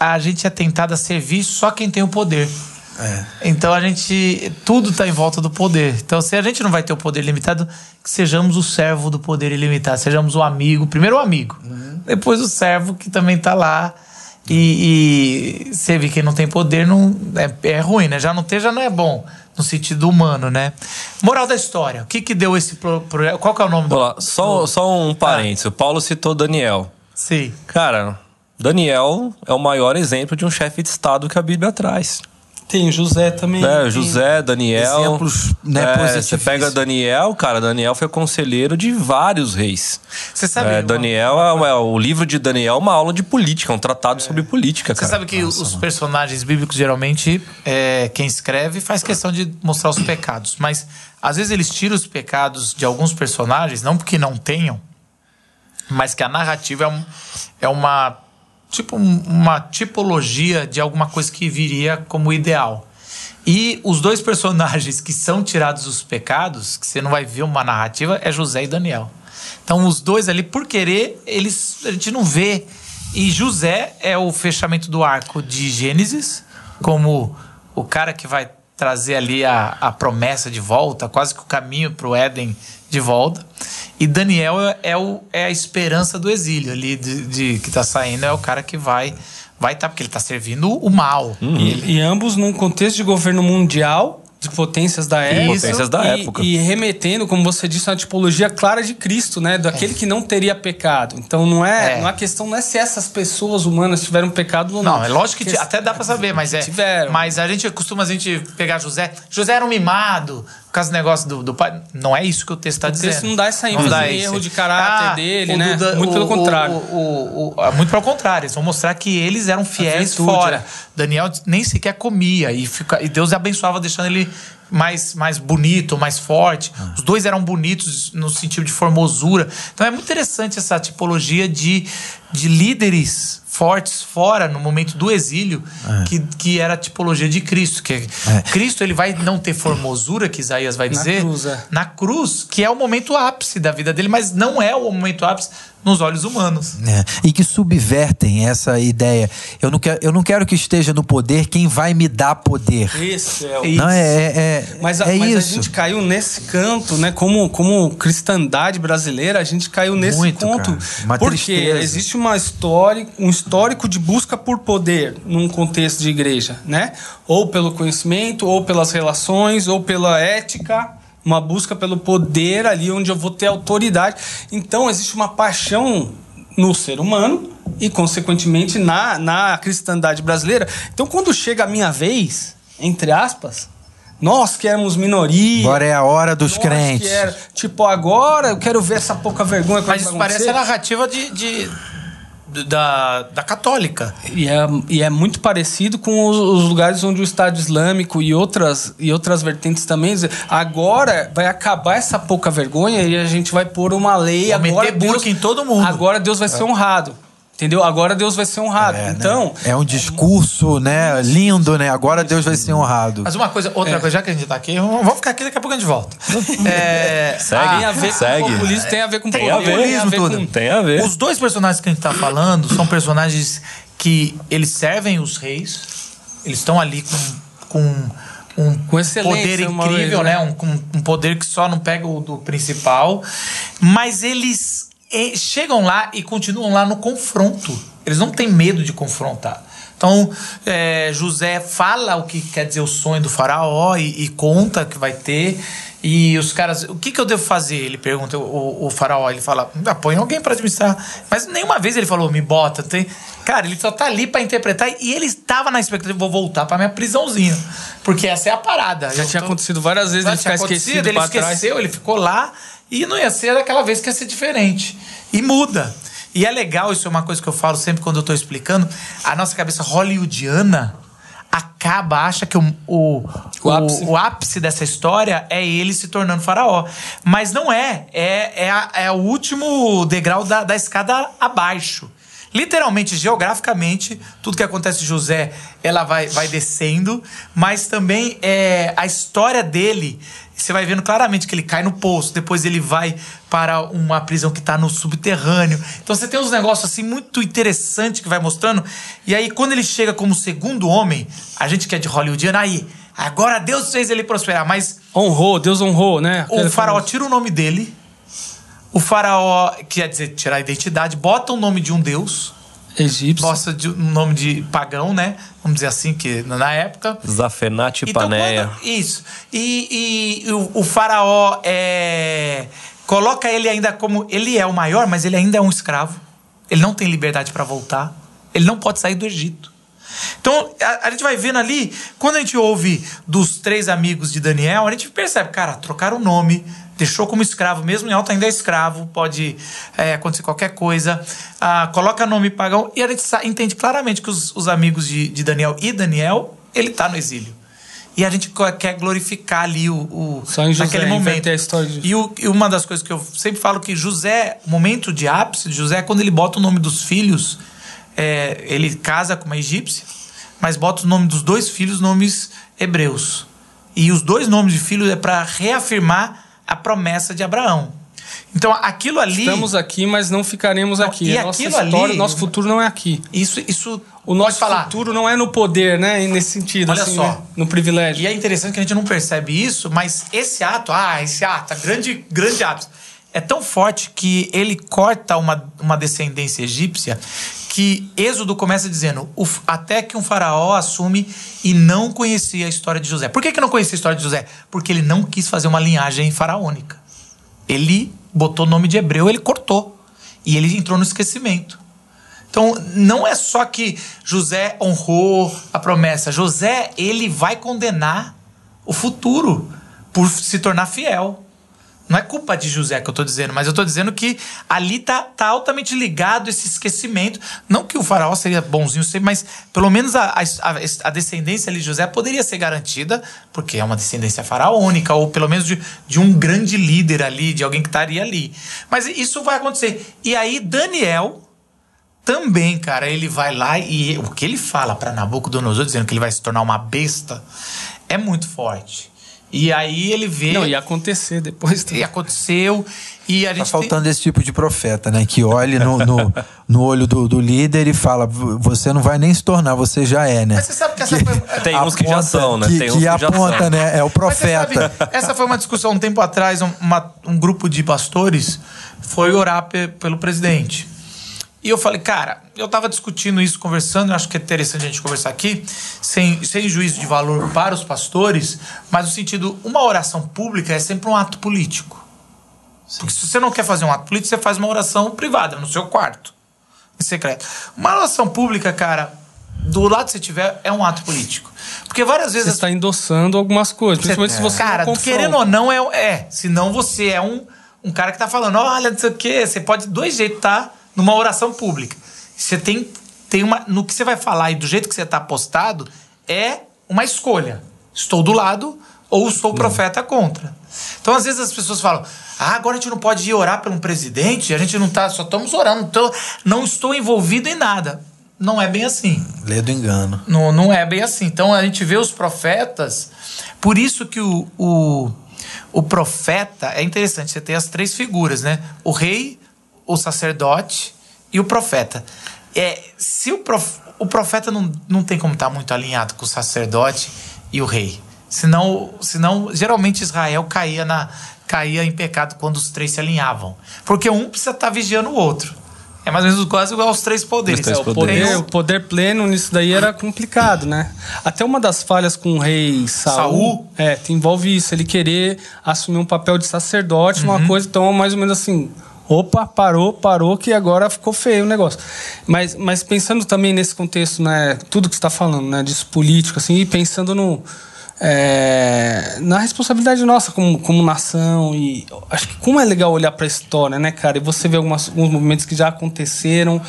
a gente é tentado a servir só quem tem o poder. Então a gente. Tudo está em volta do poder. Então, se a gente não vai ter o poder limitado, que sejamos o servo do poder ilimitado. Sejamos o amigo. Primeiro o amigo. Depois o servo que também está lá. E, e servir quem não tem poder não, é, é ruim, né? Já não ter já não é bom. No sentido humano, né? Moral da história. O que que deu esse pro, pro- Qual que é o nome do. Vamos lá, só, do- só um parênteses. O Paulo citou Daniel. Sim. Cara, Daniel é o maior exemplo de um chefe de Estado que a Bíblia traz. Tem o José também. Né? tem- José, Daniel. Exemplos, né, É, Você pega Daniel, cara, Daniel foi conselheiro de vários reis. Você sabe. É, Daniel, é, é- o livro de Daniel é uma aula de política, um tratado sobre política, Você cara. sabe que os personagens bíblicos, geralmente, é, quem escreve faz questão de mostrar os pecados. Mas, às vezes, eles tiram os pecados de alguns personagens, não porque não tenham, mas que a narrativa é, um- é uma, tipo, um- uma tipologia de alguma coisa que viria como ideal. E os dois [LAUGHS] personagens que são tirados os pecados, que você não vai ver uma narrativa, é José e Daniel. Então, os dois ali, por querer, eles, a gente não vê. E José é o fechamento do arco de Gênesis, como o cara que vai trazer ali a, a promessa de volta, quase que o caminho para o Éden de volta. E Daniel é, é o, é a esperança do exílio ali, de, de- que está saindo, é o cara que vai vai estar, porque ele está servindo o mal. E, e ambos num contexto de governo mundial, de potências da época. Potências da e, época. E remetendo, como você disse, uma tipologia clara de Cristo, né? Daquele que não teria pecado. Então não é, É. não é questão não é se essas pessoas humanas tiveram pecado ou não. Não, é lógico que Porque- até dá pra saber, mas é. Tiveram. Mas a gente costuma a gente pegar José. José era um mimado, causa do negócio do, do pai. Não é isso que o texto está O dizendo. texto não dá essa ênfase isso. erro de caráter dele, o né? Muito pelo o- contrário. o- o- o- ah, muito pelo contrário. Eles vão mostrar que eles eram fiéis virtude, fora. é. Daniel nem sequer comia e, fica, e Deus abençoava deixando ele mais, mais bonito, mais forte. Ah. Os dois eram bonitos no sentido de formosura. Então é muito interessante essa tipologia de, de líderes fortes fora no momento do exílio, que, que era a tipologia de Cristo. Que Cristo ele vai não ter formosura, que Isaías vai Na dizer, cruz, é. na cruz, que é o momento ápice da vida dele, mas não é o momento ápice nos olhos humanos. É, e que subvertem essa ideia. Eu não, quero, eu não quero que esteja no poder quem vai me dar poder. Esse é o Não, é, é, é, Mas, a, é mas a isso. gente caiu nesse canto, né? Como, como cristandade brasileira, a gente caiu nesse Muito, ponto. cara. Uma porque tristeza. existe uma história, um histórico de busca por poder num contexto de igreja, né? Ou pelo conhecimento, ou pelas relações, ou pela ética. Uma busca pelo poder ali onde eu vou ter autoridade. Então existe uma paixão no ser humano e, consequentemente, na, na cristandade brasileira. Então, quando chega a minha vez, entre aspas, nós que éramos minoria. Agora é a hora dos crentes. era- tipo, agora eu quero ver essa pouca vergonha. que Mas isso parece a narrativa de, de- da, da católica. E é, e é muito parecido com os, os lugares onde o Estado Islâmico e outras, e outras vertentes também. Agora vai acabar essa pouca vergonha e a gente vai pôr uma lei. Vou agora meter burca em todo mundo. Agora Deus vai ser honrado. Entendeu? Agora Deus vai ser honrado. É, né? então, É um discurso, né? Lindo, né? Agora Deus vai ser honrado. Mas uma coisa, É. outra coisa, já que a gente tá aqui, vamos ficar aqui, daqui a pouco a gente volta. [LAUGHS] É, Segue. tem a ver segue. com populismo, tem a ver com Tem poder, a ver, tem a ver tudo. com Tem a ver. Os dois personagens que a gente tá falando são personagens que eles servem os reis, eles estão ali com, com um Com poder incrível, vez, né? né? Um, com um poder que só não pega o do principal, mas eles eh, chegam lá e continuam lá no confronto. Eles não têm medo de confrontar. Então, eh, José fala o que quer dizer o sonho do faraó e, e conta que vai ter. E os caras, o que, que eu devo fazer? Ele pergunta, o, o faraó, ele fala, ah, põe alguém para administrar. Mas nenhuma vez ele falou, me bota. Tem... Cara, ele só tá ali para interpretar e ele estava na expectativa, vou voltar para minha prisãozinha. Porque essa é a parada. Já Eu tinha tô- acontecido várias vezes já ele ficar esquecido ele pra trás. esqueceu, ele ficou lá e não ia ser daquela vez que ia ser diferente. E muda. E é legal, isso é uma coisa que eu falo sempre quando eu tô explicando. A nossa cabeça hollywoodiana acaba, acha que o, o, O ápice. o ápice dessa história é ele se tornando faraó. Mas não é. É, é, a- é o último degrau da, da escada abaixo. Literalmente, geograficamente, tudo que acontece de José, ela vai, vai descendo, mas também é, a história dele, você vai vendo claramente que ele cai no poço, depois ele vai para uma prisão que está no subterrâneo. Então você tem uns negócios assim muito interessantes que vai mostrando. E aí, quando ele chega como segundo homem, a gente que é de hollywoodiano, aí, agora Deus fez ele prosperar, mas Honrou, Deus honrou, né? o faraó tira o nome dele. O faraó, quer dizer, tirar a identidade, bota o nome de um deus, Egípcio. bota de um nome de pagão, né? Vamos dizer assim, que na época. Zafenate Então, Paneia. quando- isso. E, e o, o faraó é, coloca ele ainda como. Ele é o maior, mas ele ainda é um escravo. Ele não tem liberdade para voltar. Ele não pode sair do Egito. Então, a, a gente vai vendo ali, quando a gente ouve dos três amigos de Daniel, a gente percebe, cara, trocaram o nome, deixou como escravo, mesmo em alto ainda é escravo, pode é, acontecer qualquer coisa, ah, coloca nome pagão, e a gente entende claramente que os, os amigos de, de Daniel e Daniel, ele tá no exílio. E a gente quer glorificar ali o, o Só em José, naquele momento. a história de- E, o- e uma das coisas que eu sempre falo que José, o momento de ápice de José é quando ele bota o nome dos filhos. é, ele casa com uma egípcia, mas bota o nome dos dois filhos nomes hebreus. E os dois nomes de filhos é para reafirmar a promessa de Abraão. Então aquilo ali. Estamos aqui, mas não ficaremos Não, aqui. e a nossa aquilo história, ali- nosso futuro não é aqui. Isso, isso O nosso falar. futuro não é no poder, né? Nesse sentido, Olha assim, só. né? No privilégio. E é interessante que a gente não percebe isso, mas esse ato, ah, esse ato, grande, grande ato, é tão forte que ele corta uma, uma descendência egípcia que Êxodo começa dizendo "O f- até que um faraó assume e não conhecia a história de José. Por que, que não conhecia a história de José? Porque ele não quis fazer uma linhagem faraônica. Ele botou o nome de hebreu, ele cortou. E ele entrou no esquecimento. Então, não é só que José honrou a promessa. José, ele vai condenar o futuro por se tornar fiel. Não é culpa de José que eu estou dizendo, mas eu estou dizendo que ali tá, tá altamente ligado esse esquecimento. Não que o faraó seria bonzinho sempre, mas pelo menos a, a, a descendência ali de José poderia ser garantida, porque é uma descendência faraônica, ou pelo menos de, de um grande líder ali, de alguém que estaria ali. Mas isso vai acontecer. E aí, Daniel, também, cara, ele vai lá e o que ele fala para Nabucodonosor, dizendo que ele vai se tornar uma besta, é muito forte. E aí ele vê. Não, ia acontecer depois. E aconteceu. E a Tá gente. faltando esse tipo de profeta, né? Que olhe no, no, no olho do, do líder e fala: "V- você não vai nem se tornar, você já é, né? Mas você sabe que essa foi. Tem uns que já Aponta- são, né? Que, Tem uns que que já aponta, são. né? É o Mas você profeta. sabe, essa foi uma discussão um tempo atrás. um- uma- um grupo de pastores foi orar pe- pelo presidente. E eu falei, cara, eu tava discutindo isso, conversando, eu acho que é interessante a gente conversar aqui, sem, sem juízo de valor para os pastores, mas no sentido, uma oração pública é sempre um ato político. Porque se você não quer fazer um ato político, você faz uma oração privada, no seu quarto, em secreto. Uma oração pública, cara, do lado que você tiver, é um ato político. Porque várias vezes Você as está endossando algumas coisas, principalmente se você Cara, querendo ou não, é, é. Senão você é um, um cara que tá falando, olha, não sei o quê. Você pode, de dois jeitos, tá numa oração pública. Você tem, tem uma. No que você vai falar e do jeito que você tá postado, é uma escolha. Estou do lado ou sou profeta contra. Então, às vezes, as pessoas falam. Ah, agora a gente não pode ir orar pelo um presidente, a gente não tá, só estamos orando, então não estou envolvido em nada. Não é bem assim. Lê do engano. Não, não é bem assim. Então a gente vê os profetas. Por isso que o, o, o profeta é interessante. Você tem as três figuras, né? O rei, o sacerdote e o profeta. É, se o, prof, o profeta não, não tem como estar muito alinhado com o sacerdote e o rei. Senão, senão geralmente Israel caía, na, caía em pecado quando os três se alinhavam. Porque um precisa estar vigiando o outro. É mais ou menos quase igual aos três poderes. Os três É, o Tem poder, o- poder pleno nisso daí era complicado, né? Até uma das falhas com o rei Saul, Saul? é, envolve isso, ele querer assumir um papel de sacerdote, Uhum. uma coisa, então mais ou menos assim, opa, parou, parou, que agora ficou feio o negócio. Mas, mas pensando também nesse contexto, né, tudo que está falando, né, disso político, assim, e pensando no é, na responsabilidade nossa como, como nação e acho que como é legal olhar para a história, né, cara? E você vê algumas, alguns movimentos que já aconteceram,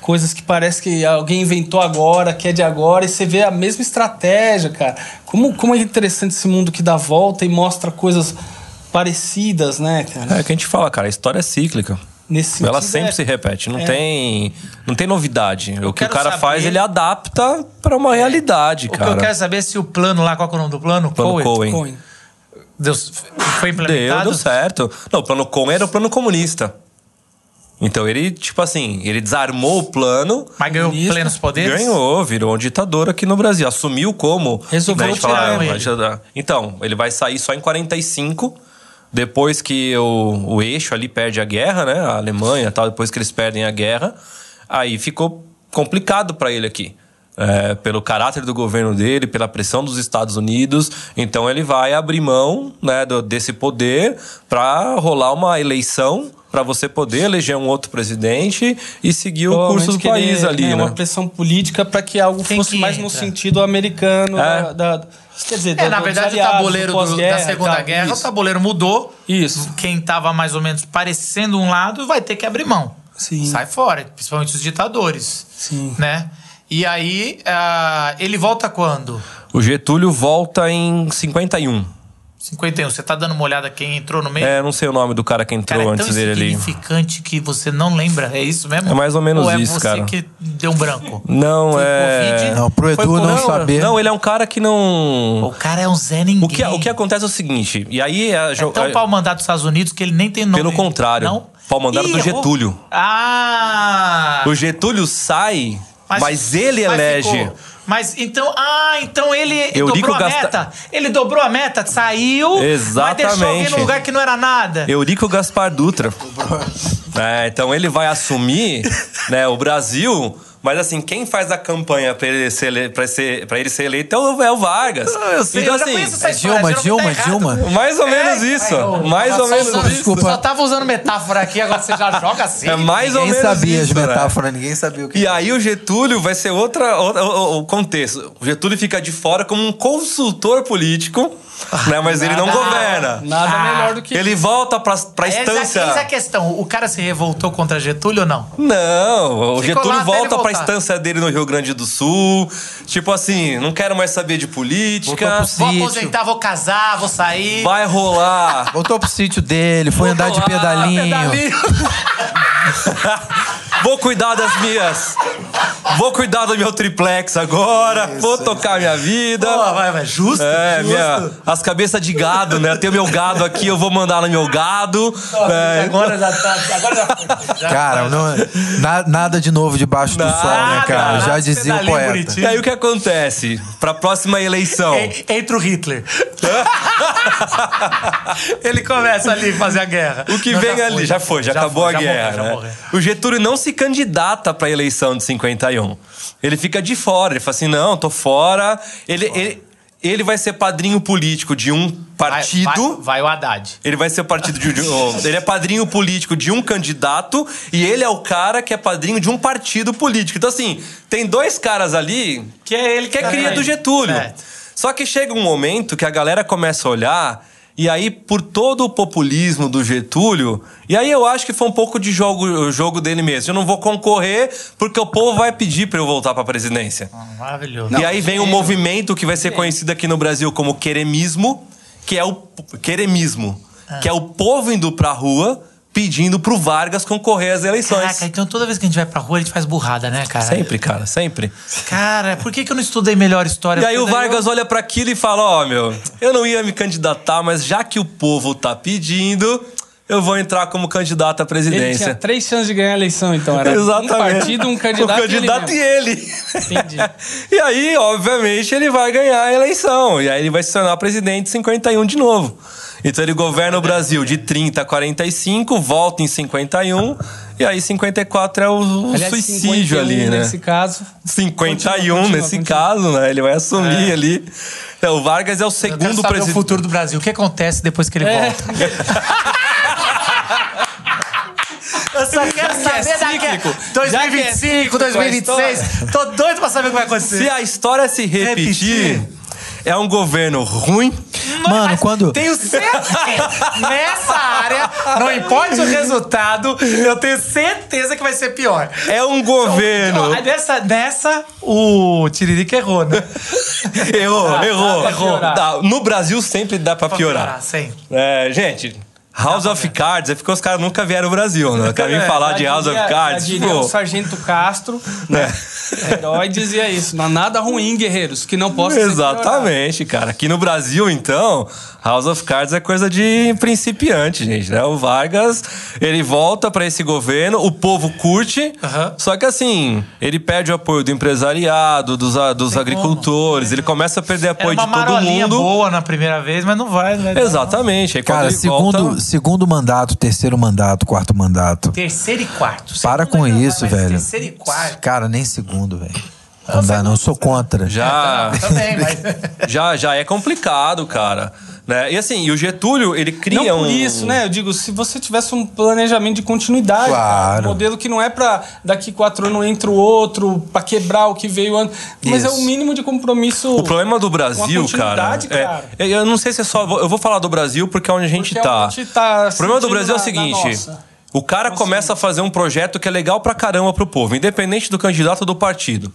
coisas que parece que alguém inventou agora, que é de agora, e você vê a mesma estratégia, cara. Como, como é interessante esse mundo que dá volta e mostra coisas parecidas, né, cara? É que a gente fala, cara, a história é cíclica. nesse sentido. Ela sempre é- se repete, não é. tem não tem novidade. o que o cara saber- faz, ele adapta pra uma realidade, O que cara. eu quero saber é se o plano lá, qual é o nome do plano? Plano Cohen, Cohen. Deus, foi Deu, implementado? deu certo. Não, o plano Cohen era o plano comunista. Então ele, tipo assim, ele desarmou o plano, Mas ganhou plenos poderes? ganhou, virou um ditador aqui no Brasil. Assumiu como. Resolveu né, tirar fala, ele. Então, ele vai sair só em 45, depois que o, o eixo ali perde a guerra, né? A Alemanha e tal, depois que eles perdem a guerra. Aí ficou complicado pra ele aqui. É, pelo caráter do governo dele, pela pressão dos Estados Unidos. Então ele vai abrir mão né, do- desse poder para rolar uma eleição para você poder eleger um outro presidente e seguir o curso do país querer, ali, né, né? Uma pressão política para que algo Quem fosse que mais no sentido americano. É. Da, da- quer dizer, É, do- na verdade, aliados, o tabuleiro do do- da Segunda tal. Guerra, o Isso. tabuleiro mudou. Isso. Quem tava mais ou menos parecendo um lado vai ter que abrir mão. Sim. Sai fora, principalmente os ditadores. Sim. Né? E aí, ah, ele volta quando? O Getúlio volta em 51. 51. Você tá dando uma olhada quem entrou no meio? É, não sei o nome do cara que entrou Cara, é antes dele ali. insignificante que você não lembra. É isso mesmo? É mais ou menos ou é isso, você cara. que deu um branco? Não, Foi é. Covid? Não, pro Foi Edu não Covid? saber. Não, ele é um cara que não. O cara é um Zé Ninguém. O que, o que acontece é o seguinte, e aí a, É tão a- pau mandado dos Estados Unidos que ele nem tem nome. Pelo contrário, Não? pau mandado Ih, do errou. Getúlio. Ah! o Getúlio sai, mas, ele mas elege. ficou. Mas então, ah, então ele Eurico dobrou a Gasta- meta. Ele dobrou a meta, saiu, mas deixou alguém Exatamente. no lugar que não era nada. Eurico Gaspar Dutra. É, então ele vai assumir né, o Brasil, mas assim, quem faz a campanha pra ele ser, ele- pra ser, pra ele ser eleito é o, é o Vargas. Ah, eu sei, então, eu assim, essa É Dilma, Dilma, tá. Dilma. mais ou menos É, isso. é, eu- mais ou menos usando- isso. Desculpa. Só tava usando metáfora aqui, agora você já joga assim. É mais ou Ninguém menos sabia isso, as né? metáforas, ninguém sabia o que E aí o Getúlio vai ser outra, outra o, o contexto. O Getúlio fica de fora como um consultor político, né? Mas ele não nada- governa. Nada Ah, melhor do que Ele volta pra, pra a- instância. Eis a questão. O cara se revoltou contra Getúlio ou não? Não, o Ficou lá Getúlio ele volta pra voltar. instância dele no Rio Grande do Sul. Tipo assim, não quero mais saber de política. Voltou pro Vou Sítio. aposentar, vou casar, vou sair. Vai rolar. Voltou pro sítio dele, foi andar de rolar, pedalinho. [LAUGHS] Vou cuidar das minhas. Vou cuidar do meu triplex agora. vou tocar minha vida. Pô, vai, vai. Justo? É, justo. minha, as cabeças de gado, né? Tem o meu gado aqui, eu vou mandar no meu gado. É, Agora já tá. Agora já foi. Já [LAUGHS] Cara, não, na- nada de novo debaixo do sol, né, Nada, cara? nada, Já dizia o poeta. bonitinho. E aí o que acontece? Pra próxima eleição. En- Entra o Hitler. [LAUGHS] Ele começa ali a fazer a guerra. O que Não, vem já ali, foi, já foi, já, acabou foi, a já guerra. morreu, já né? O Getúlio não se candidata pra eleição de 51. Ele fica de fora, ele fala assim: não, tô fora. Ele, ele, ele vai ser padrinho político de um Vai- partido. Vai, vai o Haddad. Ele vai ser partido de, de- oh, ele é padrinho político de um candidato e ele é o cara que é padrinho de um partido político. Então assim, tem dois caras ali que é ele que é cria do Getúlio. Certo. Só que chega um momento que a galera começa a olhar e aí por todo o populismo do Getúlio, e aí eu acho que foi um pouco de jogo, o jogo dele mesmo. Eu não vou concorrer porque o povo vai pedir pra eu voltar pra presidência. Maravilhoso. E aí vem um movimento que vai ser conhecido aqui no Brasil como queremismo, que é o queremismo, que é o povo indo pra rua pedindo pro Vargas concorrer às eleições. Caraca, então toda vez que a gente vai pra rua, a gente faz burrada, né, cara? Sempre, cara, sempre. Cara, por que, que eu não estudei melhor história? E aí o Vargas olha pra aquilo e fala: Ó, meu, eu não ia me candidatar, mas já que o povo tá pedindo, eu vou entrar como candidato à Ele presidência. tinha três chances de ganhar a eleição, então. Era Exatamente. um partido, um candidato, O candidato e e ele. ele. Entendi. [LAUGHS] e aí, obviamente, ele vai ganhar a eleição. E aí ele vai se tornar presidente em 51 de novo. Então ele governa o Brasil de 30 a 45, volta em 51. E aí 54 é o, o Aliás, suicídio 51 ali, né? Nesse caso. 51 Continua, continua, nesse continua. caso, né? Ele vai assumir ali. É, o Vargas é o segundo saber o presidente. futuro do Brasil. O que acontece depois que ele É. volta? [LAUGHS] Eu só quero saber daqui cíclico. 2025, que é cíclico a 2026. Tô doido pra saber o que vai acontecer. Se a história se repetir, Repetir. É um governo ruim, Mano, Mas quando- Tenho certeza. Nessa área, não importa o resultado, eu tenho certeza que vai ser pior. é um governo. Ó, Nessa, nessa, o Tiririca errou, né? [LAUGHS] Errou, errou. dá pra piorar. Dá. No Brasil sempre dá pra piorar. Sim. É, gente, House of Cards é porque os caras nunca vieram ao Brasil, né? Querem vir falar de House diria- of Cards. diria tipo, o Sargento Castro, né? Herói dizia isso. Não há nada ruim, guerreiros, que não possa. Exatamente, cara. Aqui no Brasil, então, House of Cards é coisa de principiante, gente, né? O Vargas, ele volta pra esse governo, o povo curte, só que assim, ele perde o apoio do empresariado, dos, dos agricultores, ele começa a perder Era apoio uma de todo mundo. boa na primeira vez, mas não vai, não. Exatamente. Aí quando Cara, ele segundo, volta- segundo mandato, terceiro mandato, quarto mandato. Terceiro e quarto. Para com isso, velho. Terceiro e quarto. Cara, nem segundo, velho. Não dá, não. Sou contra. já, [LAUGHS] Também, mas. já, já é complicado, cara. Né? E assim, e o Getúlio, ele cria Não por um... isso, né? Eu digo, se você tivesse um planejamento de continuidade, Claro. cara, um modelo que não é pra daqui quatro anos entra o outro, pra quebrar o que veio antes, mas é Isso. o mínimo de compromisso. O problema do Brasil, cara, é- cara. é- eu não sei se é só. Eu vou falar do Brasil porque é onde a gente Porque é tá. gente tá o problema do Brasil é o na- seguinte: na o cara começa a fazer um projeto que é legal pra caramba pro povo, independente do candidato ou do partido.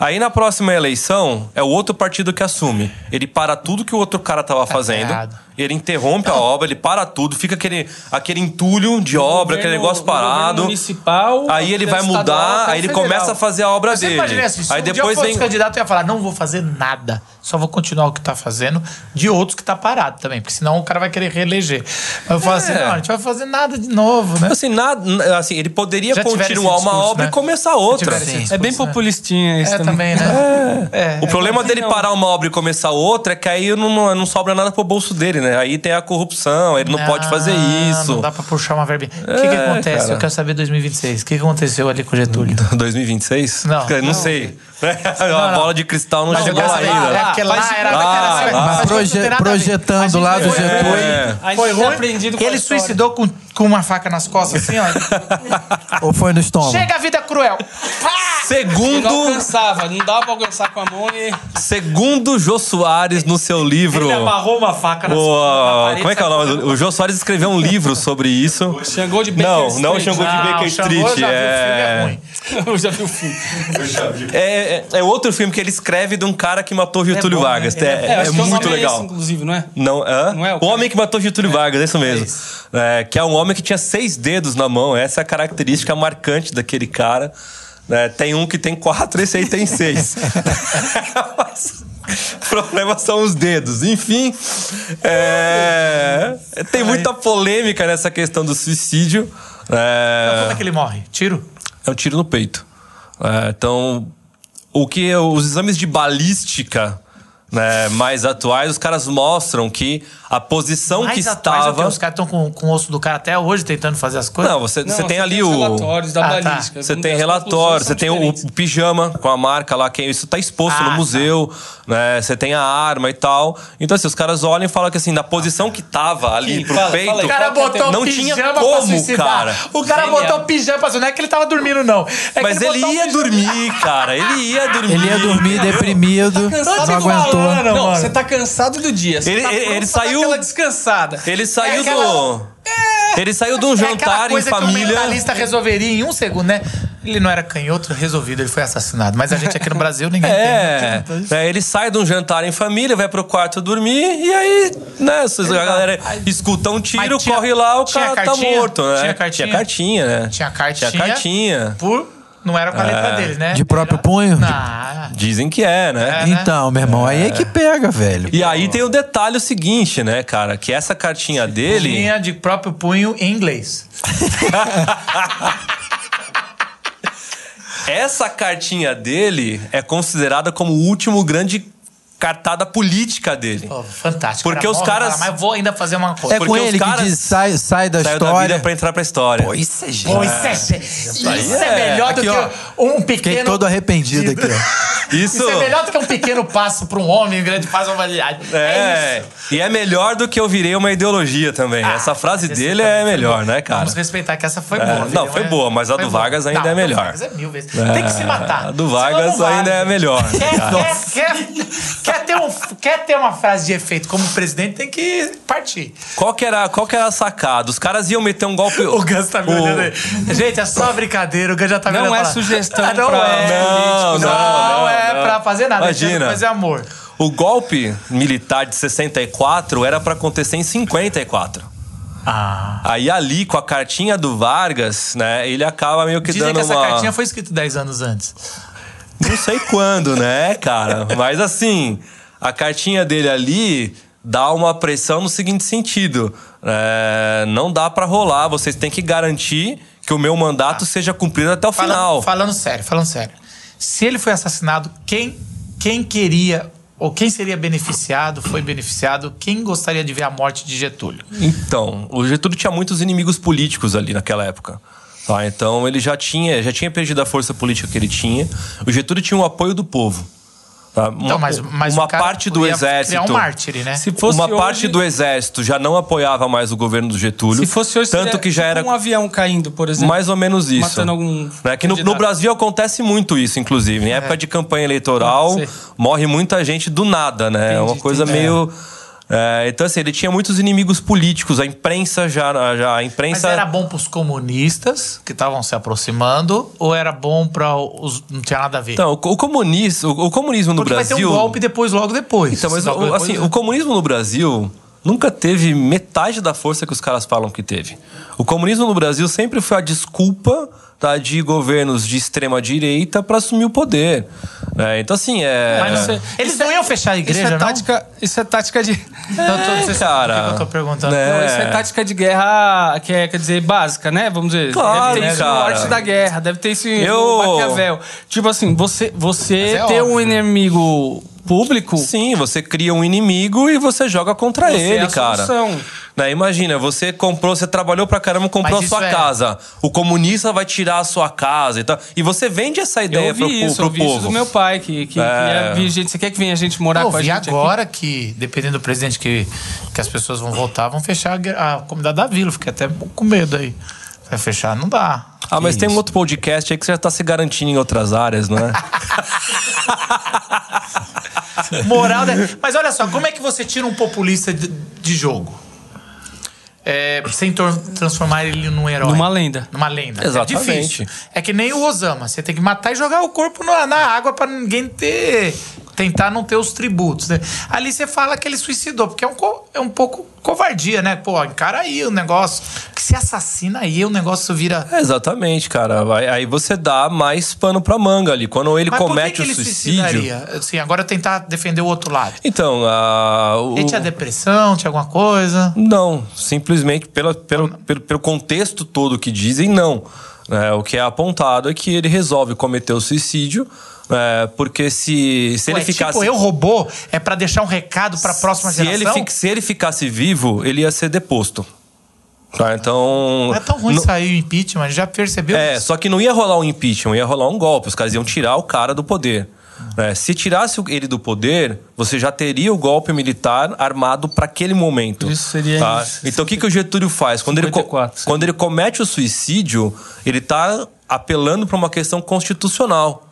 Aí na próxima eleição é o outro partido que assume. Ele para tudo que o outro cara tava fazendo. errado. Ele interrompe a obra, ele para tudo, fica aquele, aquele entulho de obra, aquele governo- negócio no governo parado. municipal, aí ele vai mudar, aí ele federal. começa a fazer a obra Você dele. imaginei assim, se aí um depois fosse vem. candidato, ia falar, não vou fazer nada. Só vou continuar o que tá fazendo de outros que tá parado também. Porque senão o cara vai querer reeleger. Mas eu falo assim, É. não, a gente vai fazer nada de novo, né? Assim, nada, assim, ele poderia Já continuar esse uma discurso, obra né? e começar outra. discurso. É bem né? populistinha isso É também, né? É. O problema dele não. parar uma obra e começar outra é que aí não, não sobra nada pro bolso dele, né? Aí tem a corrupção, ele não, pode fazer Ah, isso. Não dá pra puxar uma verbinha. O que, que É, acontece? cara. Eu quero saber 2026. O que, que aconteceu ali com o Getúlio? [LAUGHS] 2026? Não. não, Não. sei. [LAUGHS] [LAUGHS] a não. bola de cristal não chegou lá ainda. é lá era Ah, daquela- lá. não tem proje- a projetando A lá do foi- Getúlio. É. A gente Foi ruim. aprendido com a Ele suicidou com, com uma faca nas costas, assim, ó. Ou foi no estômago? Chega a vida cruel. Pá! Ele não Segundo, alcançava, não dava pra alcançar com a mão e. segundo Jô Soares no seu livro. Ele amarrou uma faca nas O, na parede, como é que é o nome? O Jô Soares escreveu um livro sobre isso. Xangô de Baker Não, Street. não o Xangô de Não, Baker Xangô, Street. já vi, o filme é é... ruim. [LAUGHS] Eu já vi o filme. É, é, é outro filme que ele escreve de um cara que matou Getúlio bom? Vargas. Ele é É, bom. é acho que o muito é legal. esse, inclusive, não é? Não, hã? Não é o o homem que matou Getúlio Vargas, é isso mesmo. É, que é um homem que tinha seis dedos na mão. Essa é a característica marcante daquele cara. Né? tem um que tem quatro, esse aí tem seis. [LAUGHS] O problema são os dedos. Enfim, é, tem muita polêmica nessa questão do suicídio. É, Como é que ele morre? Tiro? é um tiro no peito. É, então, o que os exames de balística né, mais atuais, os caras mostram que a posição Mais que é estava. Os caras estão com, com o osso do cara até hoje tentando fazer as coisas? Não, você, Não, você tem ali os o. relatórios da Ah, tá. balística. Você tem conclusões relatório, são você tem o, o pijama com a marca lá, que isso tá exposto Ah, no tá. museu, né? Você tem a arma e tal. Então, assim, os caras olham e falam que assim, na posição que tava ali Aqui, pro fala, peito. fala aí. O cara que é a botou Não pijama tinha pra como, suicidar. cara. O cara Genial. botou pijama pra. Não é que ele tava dormindo, não. É Mas que ele botou ia dormir, cara. Ele ia dormir. Ele ia dormir deprimido, cansado não de falar, Não, você tá cansado do dia. Ele- tá ele- ele saiu- aquela descansada. Ele saiu É aquela- do. Ele saiu de um É jantar em coisa que o família. mentalista resolveria em um segundo, né? Ele não era canhoto, resolvido, ele foi assassinado. Mas a gente aqui no [LAUGHS] Brasil, ninguém É. Então, é, ele sai de um jantar em família, vai pro quarto dormir e aí, né, a galera escuta um tiro, tinha- corre lá, o cara cartinha? tá morto, né? Tinha cartinha? Tinha cartinha, né? Tinha cartinha. Tinha cartinha. Por... Não era com a letra dele, né? De próprio punho? Não. Dizem que é, né? É, né? Então, meu irmão, aí é que pega, velho. E aí tem o detalhe seguinte, né, cara? Que essa cartinha dele. Tinha de próprio punho em inglês. [LAUGHS] Essa cartinha dele é considerada como o último grande cartada política dele. Pô, fantástico. Porque os caras- fala, Mas vou ainda fazer uma coisa. É Porque com os ele caras- que diz, sai, sai da Saiu da história. vida pra entrar pra história. Pô, isso é Pô, genial. isso é, isso é, é- melhor do Aqui, que ó. um Fiquei pequeno. todo arrependido aqui, ó. [LAUGHS] Isso, Isso é melhor do que um pequeno passo para um homem, um grande passo para uma humanidade. É, isso. e é melhor do que eu virei uma ideologia também. Ah, Essa frase dele é melhor, né, cara? Vamos respeitar que essa foi É, boa. não, foi É- boa, mas a foi do boa. Vargas ainda Não, é do melhor. Vargas é mil vezes. Tem que se matar. A do Vargas ainda é melhor. Quer, quer, quer, quer ter um, quer ter uma frase de efeito como presidente, tem que partir. Qual que, era, qual que era a sacada? Os caras iam meter um golpe. O Gus tá me olhando aí. Gente, é só brincadeira. O Gus já tá me Não olhando é falando, sugestão Ah, não pra é. Não, Não, não, não, é não. pra fazer nada. Imagina. Mas é amor. O golpe militar de 64 era pra acontecer em 54. Ah. Aí ali, com a cartinha do Vargas, né, ele acaba meio que Dizem dando que essa uma... cartinha foi escrita 10 anos antes. Não sei quando, né, cara? Mas assim, a cartinha dele ali dá uma pressão no seguinte sentido: é, não dá pra rolar, vocês têm que garantir que o meu mandato seja cumprido até o Fala- final. Falando sério, falando sério. Se ele foi assassinado, quem, quem queria ou quem seria beneficiado, foi beneficiado, quem gostaria de ver a morte de Getúlio? Então, o Getúlio tinha muitos inimigos políticos ali naquela época. Tá? Então ele já tinha, já tinha perdido a força política que ele tinha. O Getúlio tinha o apoio do povo. Tá? Uma, Então, mas, mas uma parte do exército. um mártire, né? Se fosse uma hoje- parte do exército já não apoiava mais o governo do Getúlio. Se fosse hoje, tanto seria que já tipo era um avião caindo, por exemplo. mais ou menos isso. Matando algum Né? Que no, no. Brasil acontece muito isso, inclusive. Em época de campanha eleitoral, morre muita gente do nada, né? é uma coisa entendi. meio. é, então, assim, ele tinha muitos inimigos políticos. A imprensa já. já a Mas imprensa. era bom pros comunistas que estavam se aproximando ou era bom para os. Não tinha nada a ver? Então, o, o comunismo, o, o comunismo no Porque vai ter Brasil. um golpe depois, logo depois. Então, mas o, depois, assim, né? o comunismo no Brasil nunca teve metade da força que os caras falam que teve. O comunismo no Brasil sempre foi a desculpa tá, de governos de extrema direita para assumir o poder. né? então, assim, é. Mas não sei. Eles não iam fechar a igreja, isso é não? tática, isso é tática de. Não, eu tô, vocês- cara. que que eu tô perguntando? Né? Não, isso é tática de guerra, que é, quer dizer, básica, né? Vamos dizer. Claro, deve ter isso no cara. Arte da Guerra, deve ter isso Eu- no Maquiavel. Tipo assim, você, você é ter um inimigo público, Sim, você cria um inimigo e você joga contra Você é ele, a cara. solução. Né, imagina, você comprou, você trabalhou pra caramba, comprou Mas a isso sua é- casa. O comunista vai tirar a sua casa e tal. E você vende essa ideia eu pro, isso, pro eu vi povo. isso do meu pai, que, que, que É. vir gente. Você quer que venha gente morar Eu com a gente agora que, dependendo do presidente que, que as pessoas vão votar, vão fechar a, a comunidade da vila. Fiquei até com medo aí. Vai fechar, não dá. Ah, mas Que tem um isso. outro podcast aí que você já tá se garantindo em outras áreas, não é? [LAUGHS] [LAUGHS] Moral. da- Mas olha só, como é que você tira um populista de, de jogo? É, sem tor- transformar ele num herói. Numa lenda. Numa lenda. Exatamente. É difícil. É que nem o Osama. Você tem que matar e jogar o corpo na, na água pra ninguém ter. Tentar não ter os tributos, né? Ali você fala que ele suicidou, porque é um, é um pouco covardia, né? Pô, encara aí o negócio. Que se assassina aí, o negócio vira. É, Exatamente, cara. Aí, você dá mais pano pra manga ali. Quando ele Mas comete que que o ele suicídio. suicidaria? Assim, agora tentar defender o outro lado. Então, a, o- Ele tinha depressão, tinha alguma coisa. Não, simplesmente pela, pelo, pelo, pelo contexto todo que dizem, não. É, o que é apontado é que ele resolve cometer o suicídio, é, porque se, se Ué, ele ficasse. Tipo, eu robô é pra deixar um recado pra próxima se, ele, geração? fi- se ele ficasse vivo, ele ia ser deposto. Tá, então. Não é tão ruim não- sair o impeachment, já percebeu? É, isso? só que não ia rolar um impeachment, ia rolar um golpe. Os caras iam tirar o cara do poder. É, se tirasse ele do poder, você já teria o golpe militar armado para aquele momento. Isso seria tá? isso. Então o que, que o Getúlio faz? Quando, ele, co- 54, sim. quando ele comete o suicídio, ele está apelando para uma questão constitucional.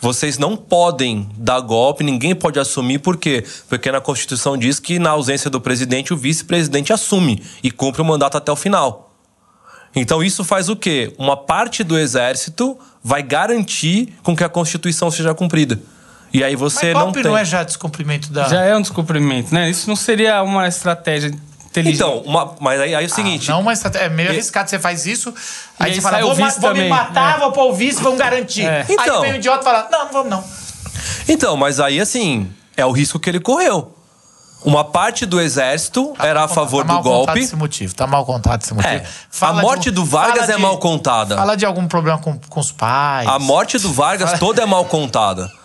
Vocês não podem dar golpe, ninguém pode assumir, por quê? Porque na Constituição diz que, na ausência do presidente, o vice-presidente assume e cumpre o mandato até o final. Então isso faz o quê? Uma parte do exército vai garantir com que a Constituição seja cumprida. E aí você Mas não golpe tem. não é já descumprimento da... Já é um descumprimento, né? Isso não seria uma estratégia inteligente. Então, uma- mas aí, aí é o seguinte. Não, mas é meio arriscado. Você faz isso, aí, aí você fala, o vou, ma- vou me matar, É. vou pôr o vice, vamos garantir. É. Aí Então. vem o idiota e fala, não, não vamos não. Então, mas aí assim, é o risco que ele correu. Uma parte do exército era a favor tá do golpe. esse motivo, tá mal contado esse motivo. É, a morte de- do Vargas fala é mal contada. Fala de algum problema com, com os pais. A morte do Vargas toda é mal contada. [LAUGHS]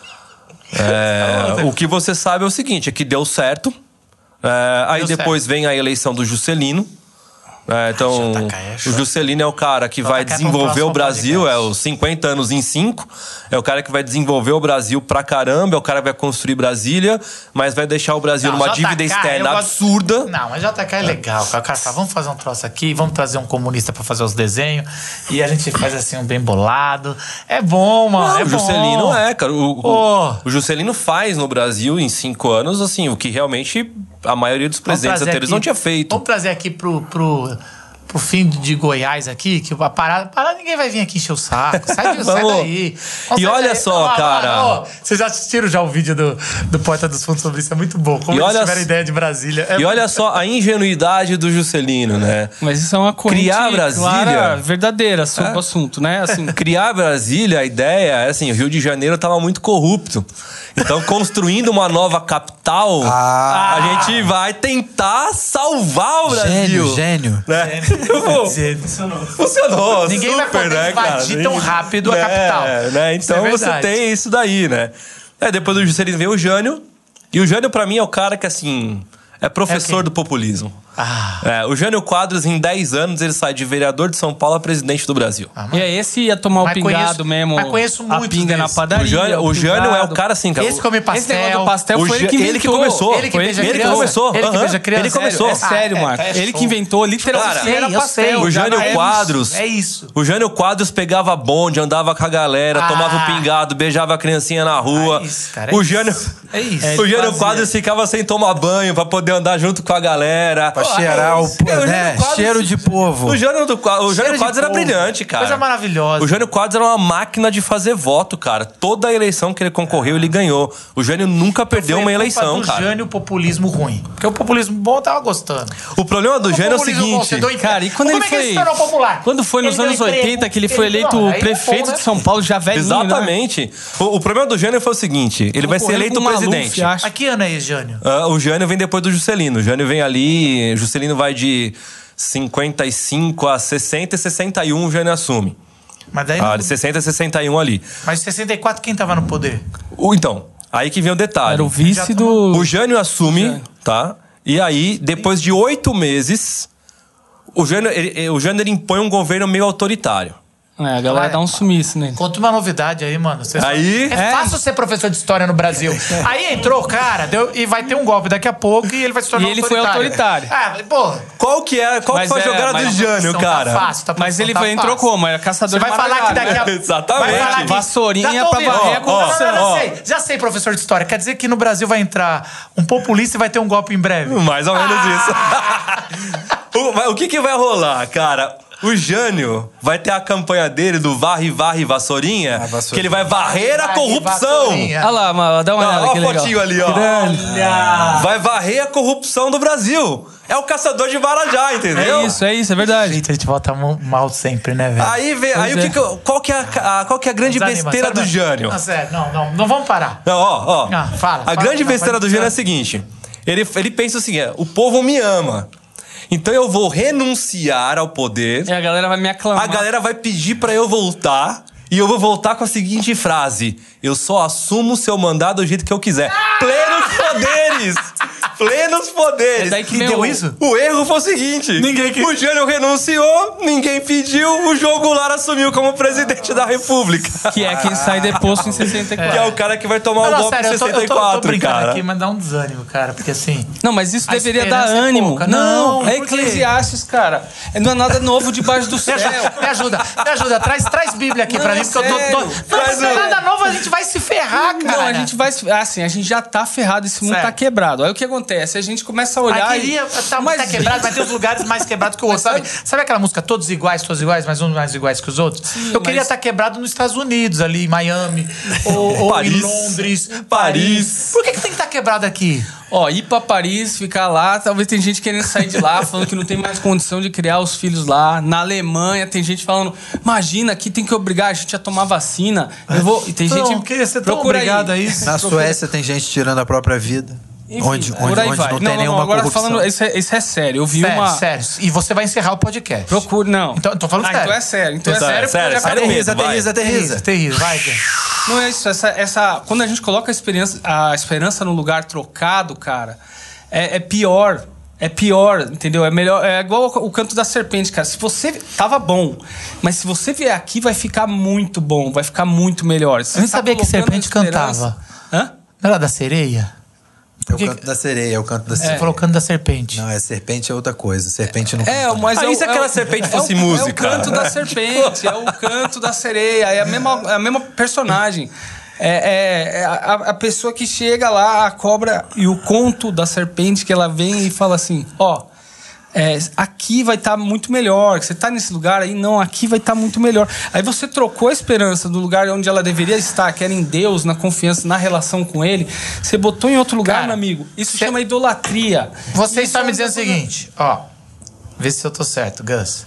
É, o que você sabe é o seguinte: é que deu certo. É, aí Deu depois vem a eleição do Juscelino. É, então, o. Juscelino é o cara que vai desenvolver o Brasil, é os 50 anos em 5. É o cara que vai desenvolver o Brasil pra caramba, é o cara que vai construir Brasília, mas vai deixar o Brasil Não, numa JK, dívida externa gosto- absurda. Não, mas JK é legal. cara. O cara fala, vamos fazer um troço aqui, vamos trazer um comunista pra fazer os desenhos. E a gente faz assim um bem bolado. É bom, mano. Não, é o Juscelino bom. é, cara. O, o- Pô. o Juscelino faz no Brasil em cinco anos, assim, o que realmente a maioria dos trazer anteriores não tinha feito. Vamos trazer aqui pro, pro, pro fim de Goiás aqui, que a parada, a parada ninguém vai vir aqui encher o saco. Sai, de, sai daí. E olha daí. só, cara. ó, Vocês já assistiram já o vídeo do, do Porta dos Fundos sobre isso? É muito bom. Como E eles olha tiveram ideia de Brasília. É E olha só a ingenuidade do Juscelino, né? Mas isso é uma corrente Criar Brasília- É. clara, verdadeira sobre o assunto, né? Assim, [LAUGHS] Criar Brasília, a ideia é assim, o Rio de Janeiro estava muito corrupto. Então, construindo uma nova capital, Ah. a gente vai tentar salvar o Brasil. Gênio, gênio. Né? Funcionou. Funcionou. Ninguém vai super, poder né, cara? invadir tão rápido a É, capital. Né? É Então você verdade. tem isso daí, né? É, depois do Juscelino veio o Jânio. E o Jânio, pra mim, é o cara que, assim, é professor É do populismo. Ah. É, o Jânio Quadros, em 10 anos, ele sai de vereador de São Paulo a presidente do Brasil. e é esse ia tomar o Mas pingado conheço- mesmo. mas conheço a muitos pinga na desses. padaria. o Jânio, o Jânio é o cara assim, cara. Esse come Esse negócio pastel. do pastel O foi ele que inventou. ele que começou. Ele que ele que começou, Ele que aham. beija criança. Ele começou. É sério, Ah, Marco. é ele show. que inventou literalmente. Sei, era eu pastel. sei. O Jânio na. Quadros. É isso. O Jânio Quadros pegava bonde, andava com a galera, Ah. tomava o pingado, beijava a criancinha na rua. É isso, cara, é o. Jânio, É isso. o Jânio. Quadros ficava sem tomar banho pra poder andar junto com a galera. Cheirar o, É, né, Quadros- cheiro de povo. O Jânio, do, o Jânio Quadros era povo. brilhante, cara. Coisa maravilhosa. O Jânio Quadros era uma máquina de fazer voto, cara. Toda a eleição que ele concorreu, ele ganhou. O Jânio nunca perdeu uma eleição, do cara. Jânio o populismo ruim. Porque o populismo bom eu tava gostando. O problema do Jânio é o bom, seguinte. em- Cara, e quando Como ele é que foi. ele se tornou popular? Quando foi nos Ele anos ganhou 80 emprego, que ele foi ele- eleito não, é prefeito bom, né? de São Paulo, já velhinho. Né? Exatamente. O, o problema do Jânio foi o seguinte: ele vai ser eleito o presidente. Mas que ano é esse, Jânio? Ah, o Jânio vem depois do Juscelino. O Jânio vem ali, o Juscelino vai de 55 a 60 e 61 o Jânio assume. Mas daí. Ah, não- de 60 a 61 ali. Mas em 64, quem tava no poder? O, então, aí que vem o detalhe. Era o vice Já do. O Jânio assume, Jânio. tá? E aí, depois de oito meses, o Jânio, ele, o Jânio ele impõe um governo meio autoritário. É, a galera Vai. dá um sumiço nele. Conta uma novidade aí, mano. Você Aí- É, É. fácil ser professor de história no Brasil. [LAUGHS] aí entrou o cara deu, e vai ter um golpe daqui a pouco e ele vai se tornar E ele foi autoritário. Ah, pô. Qual que é? Qual Mas que foi a é, jogada do Jânio, Tá cara? fácil, tá Mas ele tá entrou fácil. como? Era Você caçador vai de falar que daqui a né? [LAUGHS] Exatamente. Vai falar que- Vassourinha pra varrer a Ó, corrupção. não, não, Ó. Já sei, já sei, professor de história. Quer dizer que no Brasil vai entrar um populista e vai ter um golpe em breve. Mais ou menos Ah! isso. [LAUGHS] o, o que, que vai rolar, cara? O Jânio vai ter a campanha dele do Varre, Varre, Vassourinha, Ah, Vassourinha. que ele vai varrer a corrupção. vassourinha. Olha lá, ma- dá uma Não, olhada ó que a legal. fotinho ali, ó. Olha! Vai varrer a corrupção do Brasil. É o caçador de Varajá, entendeu? É isso, é isso, é verdade. Gente, a gente volta mal sempre, né, velho? Aí, vê, aí Pois o que é. que eu- qual, que é a, a- qual que é a grande Desanima, besteira do. Jânio? Não, sério, não, não, não vamos parar. Não, ó, ó. Ah, fala, a fala, grande não, besteira pode do Jânio é a seguinte: ele, ele pensa o seguinte: o povo me ama. Então eu vou renunciar ao poder. E a galera vai me aclamar. A galera vai pedir pra eu voltar. E eu vou voltar com a seguinte frase: Eu só assumo o seu mandado do jeito que eu quiser. Plenos poderes! Plenos poderes! É daí que E vem deu o- isso? O erro foi o seguinte: Ninguém que- O Jânio renunciou, ninguém pediu, o João Goulart assumiu como presidente da República. Que é quem sai deposto em [LAUGHS] 64. Que é o cara que vai tomar Não, o golpe sério, em eu tô, eu tô- eu 64, tô brincando cara. aqui, mas dá um desânimo, cara, porque assim. Não, mas isso A deveria dar é ânimo. pouca. Não, Não, é? Eclesiastes, cara. Não é nada novo debaixo do [LAUGHS] Me céu. ajuda, me ajuda, me ajuda. Traz, traz Bíblia aqui Não, pra é mim, porque eu tô. tô... sério. Não, não é nada novo, a gente vai se ferrar, cara. Não, a gente vai. se- Assim, a gente já tá ferrado, esse mundo Certo. tá quebrado. Aí o que acontece? A gente começa a olhar. Aí e- queria, tá, Mas tá quebrado, mas tem os lugares mais quebrados que o outro. Sabe, sabe aquela música Todos Iguais, Todos Iguais, mas uns mais iguais que os outros? eu queria mas- estar quebrado nos Estados Unidos, ali em Miami, [LAUGHS] ou, ou Paris. em Londres, Paris. Por que, que tem que estar quebrado aqui? Ó, ir pra Paris, ficar lá, talvez tem gente querendo sair de lá, [LAUGHS] falando que não tem mais condição de criar os filhos lá. Na Alemanha, tem gente falando, imagina, aqui tem que obrigar a gente a tomar vacina. Eu vou. E tem Não, gente. ser tão procura obrigado a aí. isso. Na Suécia tem gente tirando a própria vida. Enfim, onde por onde, aí onde vai. não, tem nenhuma agora corrupção. falando, isso é, isso é sério. Eu vi Sério, uma. sério. E você vai encerrar o podcast. Procure, não. Então, tô falando ah, sério. Então é sério. Então é Então é sério, sério, já sério mesmo. Aterriza, vai. aterriza, Terrível, aterriza. terrível. Vai. Não é isso. Essa, essa, quando a gente coloca a, experiência, a esperança no lugar trocado, cara, é, é pior. É pior, entendeu? É melhor. É igual o, canto da serpente, cara. Se você. Tava bom. Mas se você vier aqui, vai ficar muito bom. Vai ficar muito melhor. Você Eu nem tá sabia que serpente esperança- cantava. Hã? Não era da sereia? É o que- canto da sereia, é o canto da Você sereia. falou canto da serpente. Não, é serpente é outra coisa. Serpente não É, canta. mas Ah, é o- e se é aquela o- serpente é fosse o- música? É o canto da serpente, é o [LAUGHS] canto da sereia, é a mesma, é a mesma personagem. É, é- é a, a pessoa que chega lá, a cobra e o conto da serpente que ela vem e fala assim: ó, é, aqui vai estar muito melhor. Você tá nesse lugar aí, não, aqui vai estar muito melhor. Aí você trocou a esperança do lugar onde ela deveria estar, que era em Deus, na confiança, na relação com Ele. Você botou em outro lugar, Cara, meu amigo. Isso cê- chama idolatria. Você está é me dizendo o seguinte, ó. Vê se eu tô certo, Gus.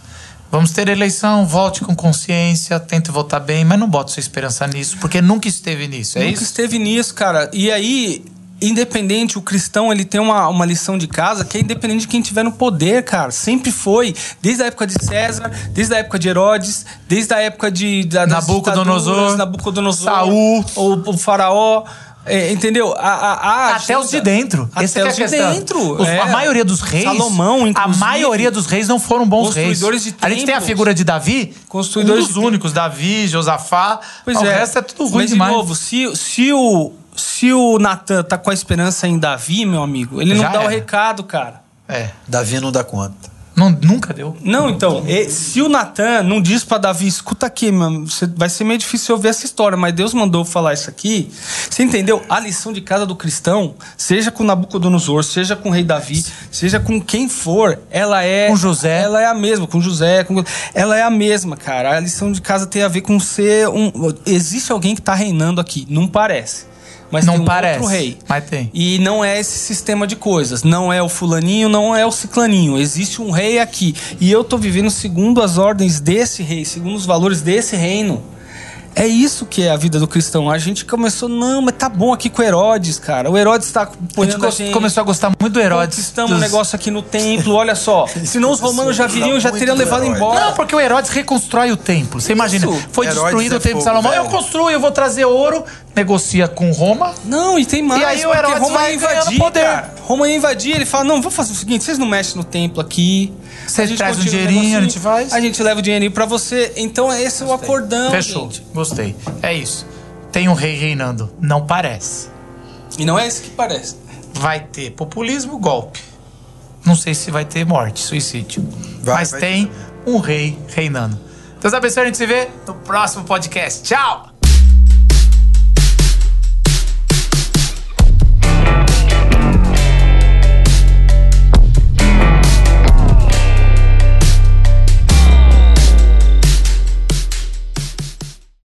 Vamos ter eleição, volte com consciência, tente votar bem, mas não bote sua esperança nisso, porque nunca esteve nisso, é Nunca isso? esteve nisso, cara. E aí, independente, o cristão ele tem uma, uma lição de casa que é independente de quem tiver no poder, cara. Sempre foi. Desde a época de César, desde a época de Herodes, desde a época de da, Nabucodonosor, Nabucodonosor, Saul. o, o faraó. é, entendeu? A, a- a Até os de dentro. Até é a os de questão. dentro. Os- é. A maioria dos reis. Salomão, A inclusive. maioria dos reis não foram bons reis. Construidores de A gente tem a figura de Davi, Construidores um dos únicos, Davi, Josafá. Pois o é. resto é tudo ruim Mas, demais. de novo, se, se o, se o Natan tá com a esperança em Davi, meu amigo, ele Já não dá o era. recado, cara. É. Davi não dá conta. Não, nunca deu. Não, então, e- se o Natan não diz pra Davi, escuta aqui, você- vai ser meio difícil eu ouvir essa história, mas Deus mandou eu falar isso aqui. Você entendeu? A lição de casa do cristão, seja com Nabucodonosor, seja com o rei Davi, seja com quem for, ela é. Com José. Ela é a mesma, com José, com, ela é a mesma, cara. A lição de casa tem a ver com ser um. Existe alguém que tá reinando aqui, não parece. Mas Não tem um parece, outro rei. mas tem. E não é esse sistema de coisas. Não é o fulaninho, não é o ciclaninho. Existe um rei aqui. E eu tô vivendo segundo as ordens desse rei, segundo os valores desse reino. É isso que é a vida do cristão. A gente começou, não, mas tá bom aqui com o Herodes, cara. O Herodes tá A gente a começou a gostar muito do Herodes. Conquistamos um dos- negócio aqui no templo, olha só. [LAUGHS] Senão os romanos já viriam, já muito teriam do levado embora. Não, porque o Herodes reconstrói o templo. Você imagina, foi Herodes destruído é o templo de Salomão. velho. Eu construo, eu vou trazer ouro, negocia com Roma. Não, e tem mais. E aí o porque Herodes Roma vai invadir, poder. cara. Roma ia invadir, ele fala, não, vamos fazer o seguinte, vocês não mexem no templo aqui. Você A traz um dinheirinho, a negocinho, gente faz. A gente leva o dinheirinho pra você. Então esse é o acordão, Fechou. gente. Gostei. É isso. Tem um rei reinando. Não parece. E não é isso que parece. Vai ter populismo, golpe. Não sei se vai ter morte, suicídio. Vai, Mas vai tem um rei reinando. Deus abençoe, a gente se vê no próximo podcast. Tchau!